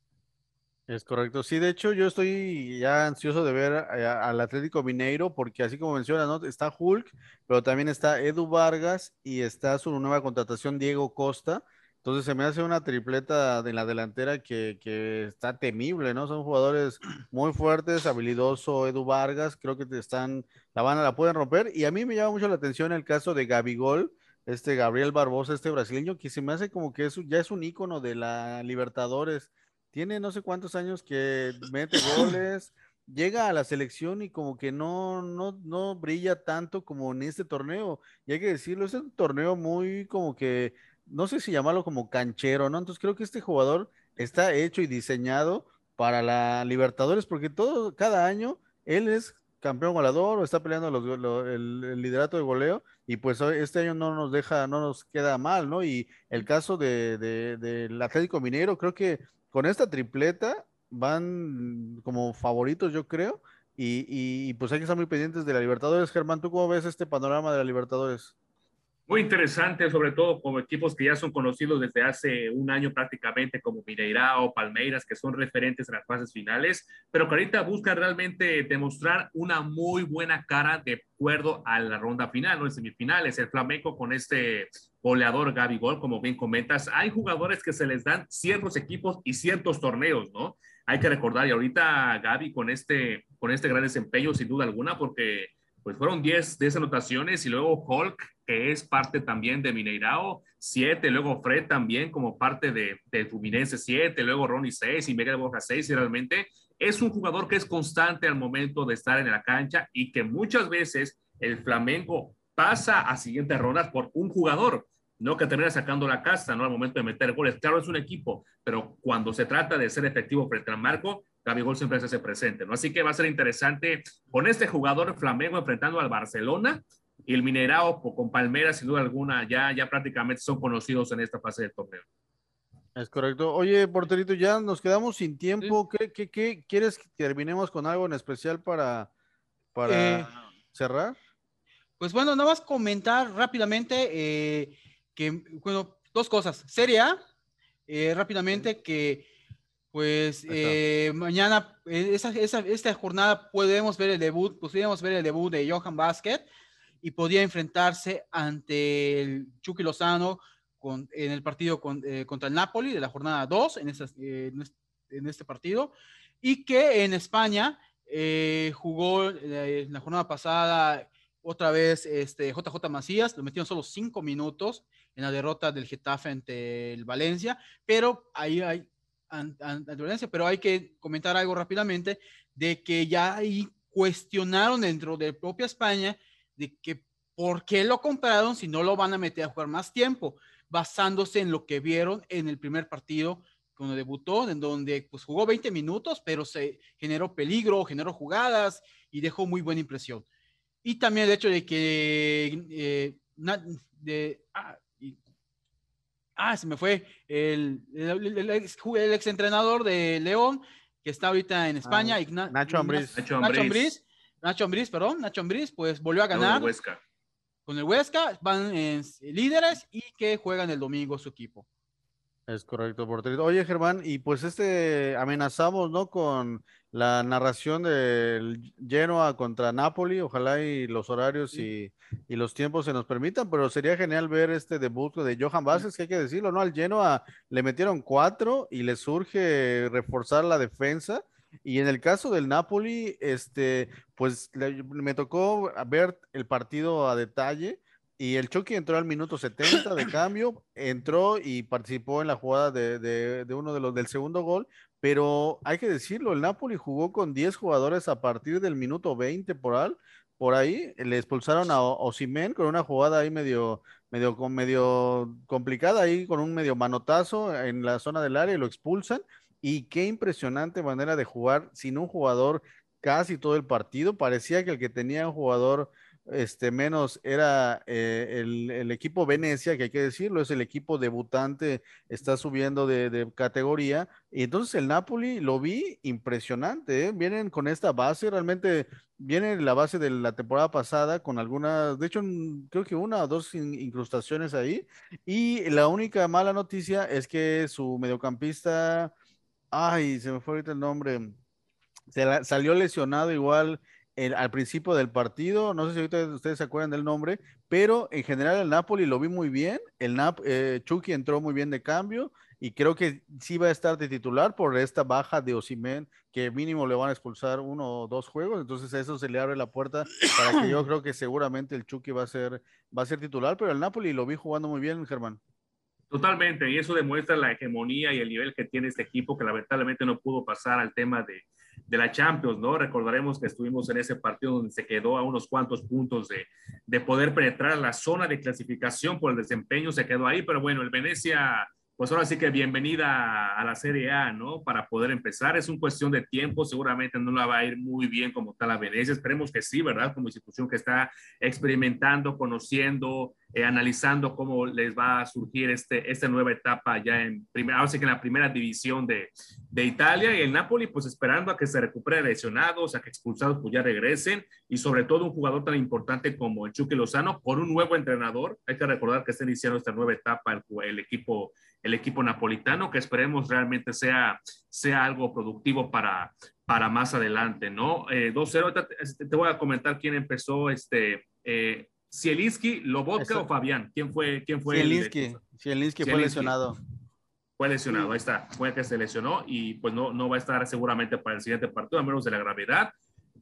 Es correcto. Sí, de hecho, yo estoy ya ansioso de ver al Atlético Mineiro, porque así como menciona, ¿no? Está Hulk, pero también está Edu Vargas y está su nueva contratación Diego Costa. Entonces se me hace una tripleta de la delantera que, que está temible, ¿no? Son jugadores muy fuertes, habilidoso Edu Vargas, creo que están, la van a la pueden romper. Y a mí me llama mucho la atención el caso de Gabigol, este Gabriel Barbosa, este brasileño, que se me hace como que es, ya es un ícono de la Libertadores tiene no sé cuántos años que mete goles, llega a la selección y como que no, no, no brilla tanto como en este torneo. Y hay que decirlo, es un torneo muy como que, no sé si llamarlo como canchero, ¿no? Entonces creo que este jugador está hecho y diseñado para la Libertadores porque todo, cada año él es campeón goleador o está peleando el, liderato de goleo y pues este año no nos deja, no nos queda mal, ¿no? Y el caso de, del Atlético Minero, creo que con esta tripleta van como favoritos, yo creo. Y, pues hay que estar muy pendientes de la Libertadores. Germán, ¿tú cómo ves este panorama de la Libertadores? Muy interesante, sobre todo como equipos que ya son conocidos desde hace un año prácticamente, como Mineirao, Palmeiras, que son referentes en las fases finales, pero que ahorita busca realmente demostrar una muy buena cara de acuerdo a la ronda final, ¿no? En semifinales, el Flamenco con este goleador Gaby Gol, como bien comentas, hay jugadores que se les dan ciertos equipos y ciertos torneos, ¿no? Hay que recordar, y ahorita Gaby con este, con este gran desempeño, sin duda alguna, porque pues fueron 10, 10 anotaciones y luego Hulk, es parte también de Mineirao, 7, luego Fred también como parte de, de Fluminense, 7, luego Ronnie 6 y Miguel Borja 6, y realmente es un jugador que es constante al momento de estar en la cancha y que muchas veces el Flamengo pasa a siguientes rondas por un jugador, no que termina sacando la casta, ¿no? Al momento de meter goles. Claro, es un equipo, pero cuando se trata de ser efectivo frente al marco, Gol siempre se hace presente, ¿no? Así que va a ser interesante con este jugador Flamengo enfrentando al Barcelona y el Minerao con Palmeiras, sin duda alguna, ya, ya prácticamente son conocidos en esta fase del torneo. Es correcto. Oye, porterito, ya nos quedamos sin tiempo. ¿Qué, qué, qué, quieres que terminemos con algo en especial para, para eh, cerrar? Pues bueno, nada más comentar rápidamente eh, que, bueno, dos cosas. Serie A, eh, rápidamente, que pues eh, mañana, esa, esa, esta jornada podemos ver el debut, podríamos ver el debut de Johan Basket y podía enfrentarse ante el Chucky Lozano con, en el partido con, contra el Napoli de la jornada 2 en, en, este partido y que en España jugó en la jornada pasada otra vez este, JJ Macías, lo metieron solo cinco minutos en la derrota del Getafe ante el Valencia, pero ahí hay, Valencia, pero hay que comentar algo rápidamente de que ya ahí cuestionaron dentro de propia España de que por qué lo compraron si no lo van a meter a jugar más tiempo, basándose en lo que vieron en el primer partido cuando debutó, en donde pues jugó 20 minutos, pero se generó peligro, generó jugadas y dejó muy buena impresión. Y también el hecho de que eh, de, ah, ah, se me fue el, el, ex, entrenador de León, que está ahorita en España, ah, Nacho Ambriz. Nacho Ambriz. Nacho Ambriz, perdón, Nacho Ambriz, pues volvió a ganar. Con el Huesca. Con el Huesca, van en líderes y que juegan el domingo su equipo. Es correcto, porterito. Oye, Germán, y pues este amenazamos, ¿no? Con la narración del Genoa contra Napoli, ojalá y los horarios y, y, los tiempos se nos permitan, pero sería genial ver este debut de Johan Vázquez, que hay que decirlo, ¿no? Al Genoa le metieron cuatro y le surge reforzar la defensa. Y en el caso del Napoli, este, pues me tocó ver el partido a detalle y el Chucky entró al minuto 70 de cambio, entró y participó en la jugada de, uno de los del segundo gol, pero hay que decirlo, el Napoli jugó con 10 jugadores a partir del minuto 20 por, al, por ahí, le expulsaron a Osimen con una jugada ahí medio, medio, medio complicada, ahí con un medio manotazo en la zona del área y lo expulsan. Y qué impresionante manera de jugar sin un jugador casi todo el partido. Parecía que el que tenía un jugador este, menos era eh, el, equipo Venecia, que hay que decirlo, es el equipo debutante, está subiendo de, categoría. Y entonces el Napoli lo vi impresionante, ¿eh? vienen con esta base, realmente viene la base de la temporada pasada con algunas, de hecho creo que una o dos incrustaciones ahí. Y la única mala noticia es que su mediocampista, ay, se me fue ahorita el nombre, se salió lesionado igual al principio del partido, no sé si ahorita ustedes se acuerdan del nombre, pero en general el Napoli lo vi muy bien, el Nap, eh, Chucky entró muy bien de cambio y creo que sí va a estar de titular por esta baja de Osimen, que mínimo le van a expulsar uno o dos juegos, entonces a eso se le abre la puerta para que yo creo que seguramente el Chucky va a ser, va a ser titular, pero el Napoli lo vi jugando muy bien, Germán. Totalmente, y eso demuestra la hegemonía y el nivel que tiene este equipo, que lamentablemente no pudo pasar al tema de, de la Champions, ¿no? Recordaremos que estuvimos en ese partido donde se quedó a unos cuantos puntos de, de poder penetrar la zona de clasificación por el desempeño, se quedó ahí, pero bueno, el Venecia pues ahora sí que bienvenida a la Serie A, ¿no? Para poder empezar. Es una cuestión de tiempo, seguramente no la va a ir muy bien como tal a Venecia. Esperemos que sí, ¿verdad? Como institución que está experimentando, conociendo, eh, analizando cómo les va a surgir este, esta nueva etapa ya en, primera, ahora sí que en la primera división de, de Italia y el Napoli, pues esperando a que se recupere lesionados, a que expulsados pues ya regresen y sobre todo un jugador tan importante como el Chucky Lozano por un nuevo entrenador. Hay que recordar que está iniciando esta nueva etapa el, el equipo el equipo napolitano, que esperemos realmente sea, sea algo productivo para, para más adelante, ¿no? 2-0, eh, este, te, voy a comentar quién empezó, este, eh, Zielinski, Lobotka o Fabián, ¿quién fue? Quién fue Zielinski, Zielinski fue lesionado. Fue lesionado, ahí está, fue que se lesionó y pues no, no va a estar seguramente para el siguiente partido, a menos de la gravedad.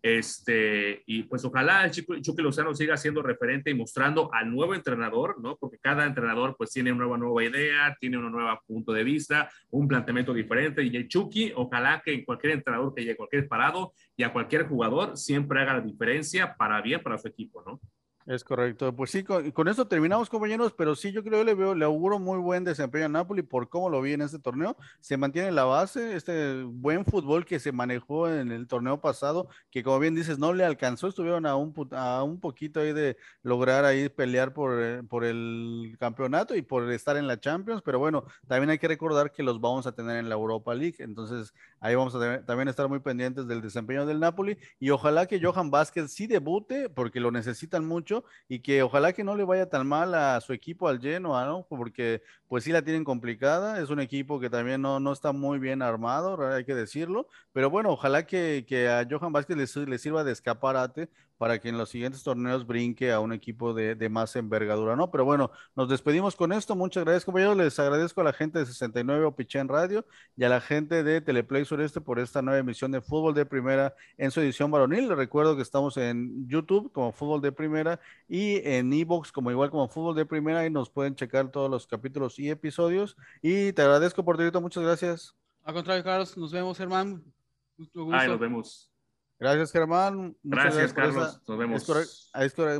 Este, y pues ojalá el Chucky Lozano siga siendo referente y mostrando al nuevo entrenador, ¿no? Porque cada entrenador pues tiene una nueva, nueva idea, tiene un nuevo punto de vista, un planteamiento diferente. Y el Chucky, ojalá que en cualquier entrenador que llegue, cualquier parado y a cualquier jugador, siempre haga la diferencia para bien para su equipo, ¿no? Es correcto. Pues sí, con, con, esto terminamos, compañeros, pero sí, yo creo que le veo, le auguro muy buen desempeño a Napoli por cómo lo vi en este torneo. Se mantiene la base, este buen fútbol que se manejó en el torneo pasado, que como bien dices, no le alcanzó, estuvieron a un, a un poquito ahí de lograr ahí pelear por, eh, por el campeonato y por estar en la Champions, pero bueno, también hay que recordar que los vamos a tener en la Europa League, entonces ahí vamos a también estar muy pendientes del desempeño del Napoli y ojalá que Johan Vázquez sí debute, porque lo necesitan mucho y que ojalá que no le vaya tan mal a su equipo al Genoa, ¿no? Porque pues sí la tienen complicada, es un equipo que también no, no está muy bien armado, hay que decirlo, pero bueno, ojalá que, que a Johan Vázquez le, le sirva de escaparate para que en los siguientes torneos brinque a un equipo de, de, más envergadura, ¿no? Pero bueno, nos despedimos con esto. Muchas gracias, compañeros. Les agradezco a la gente de 69 Opichén Radio y a la gente de Teleplay Sureste por esta nueva emisión de Fútbol de Primera en su edición varonil. Les recuerdo que estamos en YouTube como Fútbol de Primera y en Evox como igual como Fútbol de Primera y nos pueden checar todos los capítulos y episodios. Y te agradezco por tu muchas gracias. Al contrario, Carlos, nos vemos, hermano. Ay, nos vemos. Gracias, Germán. Muchas gracias, Carlos. Nos vemos.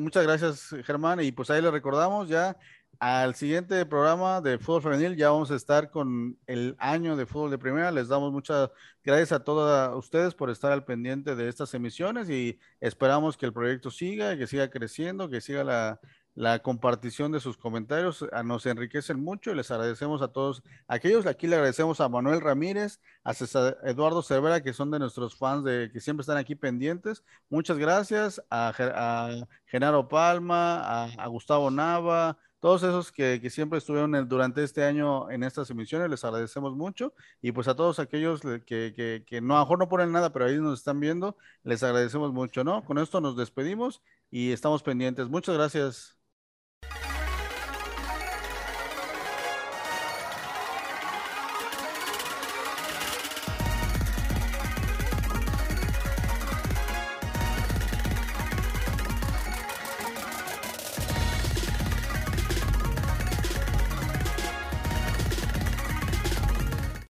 Muchas gracias, Germán. Y pues ahí le recordamos ya al siguiente programa de fútbol femenil. Ya vamos a estar con el año de fútbol de primera. Les damos muchas gracias a todos ustedes por estar al pendiente de estas emisiones y esperamos que el proyecto siga, que siga creciendo, que siga la, la compartición de sus comentarios ah, nos enriquecen mucho y les agradecemos a todos aquellos. Aquí le agradecemos a Manuel Ramírez, a César Eduardo Cervera, que son de nuestros fans de que siempre están aquí pendientes. Muchas gracias a, Genaro Palma, a, Gustavo Nava, todos esos que, siempre estuvieron durante este año en estas emisiones, les agradecemos mucho. Y pues a todos aquellos que, que, no, a lo mejor no ponen nada, pero ahí nos están viendo, les agradecemos mucho, ¿no? Con esto nos despedimos y estamos pendientes. Muchas gracias.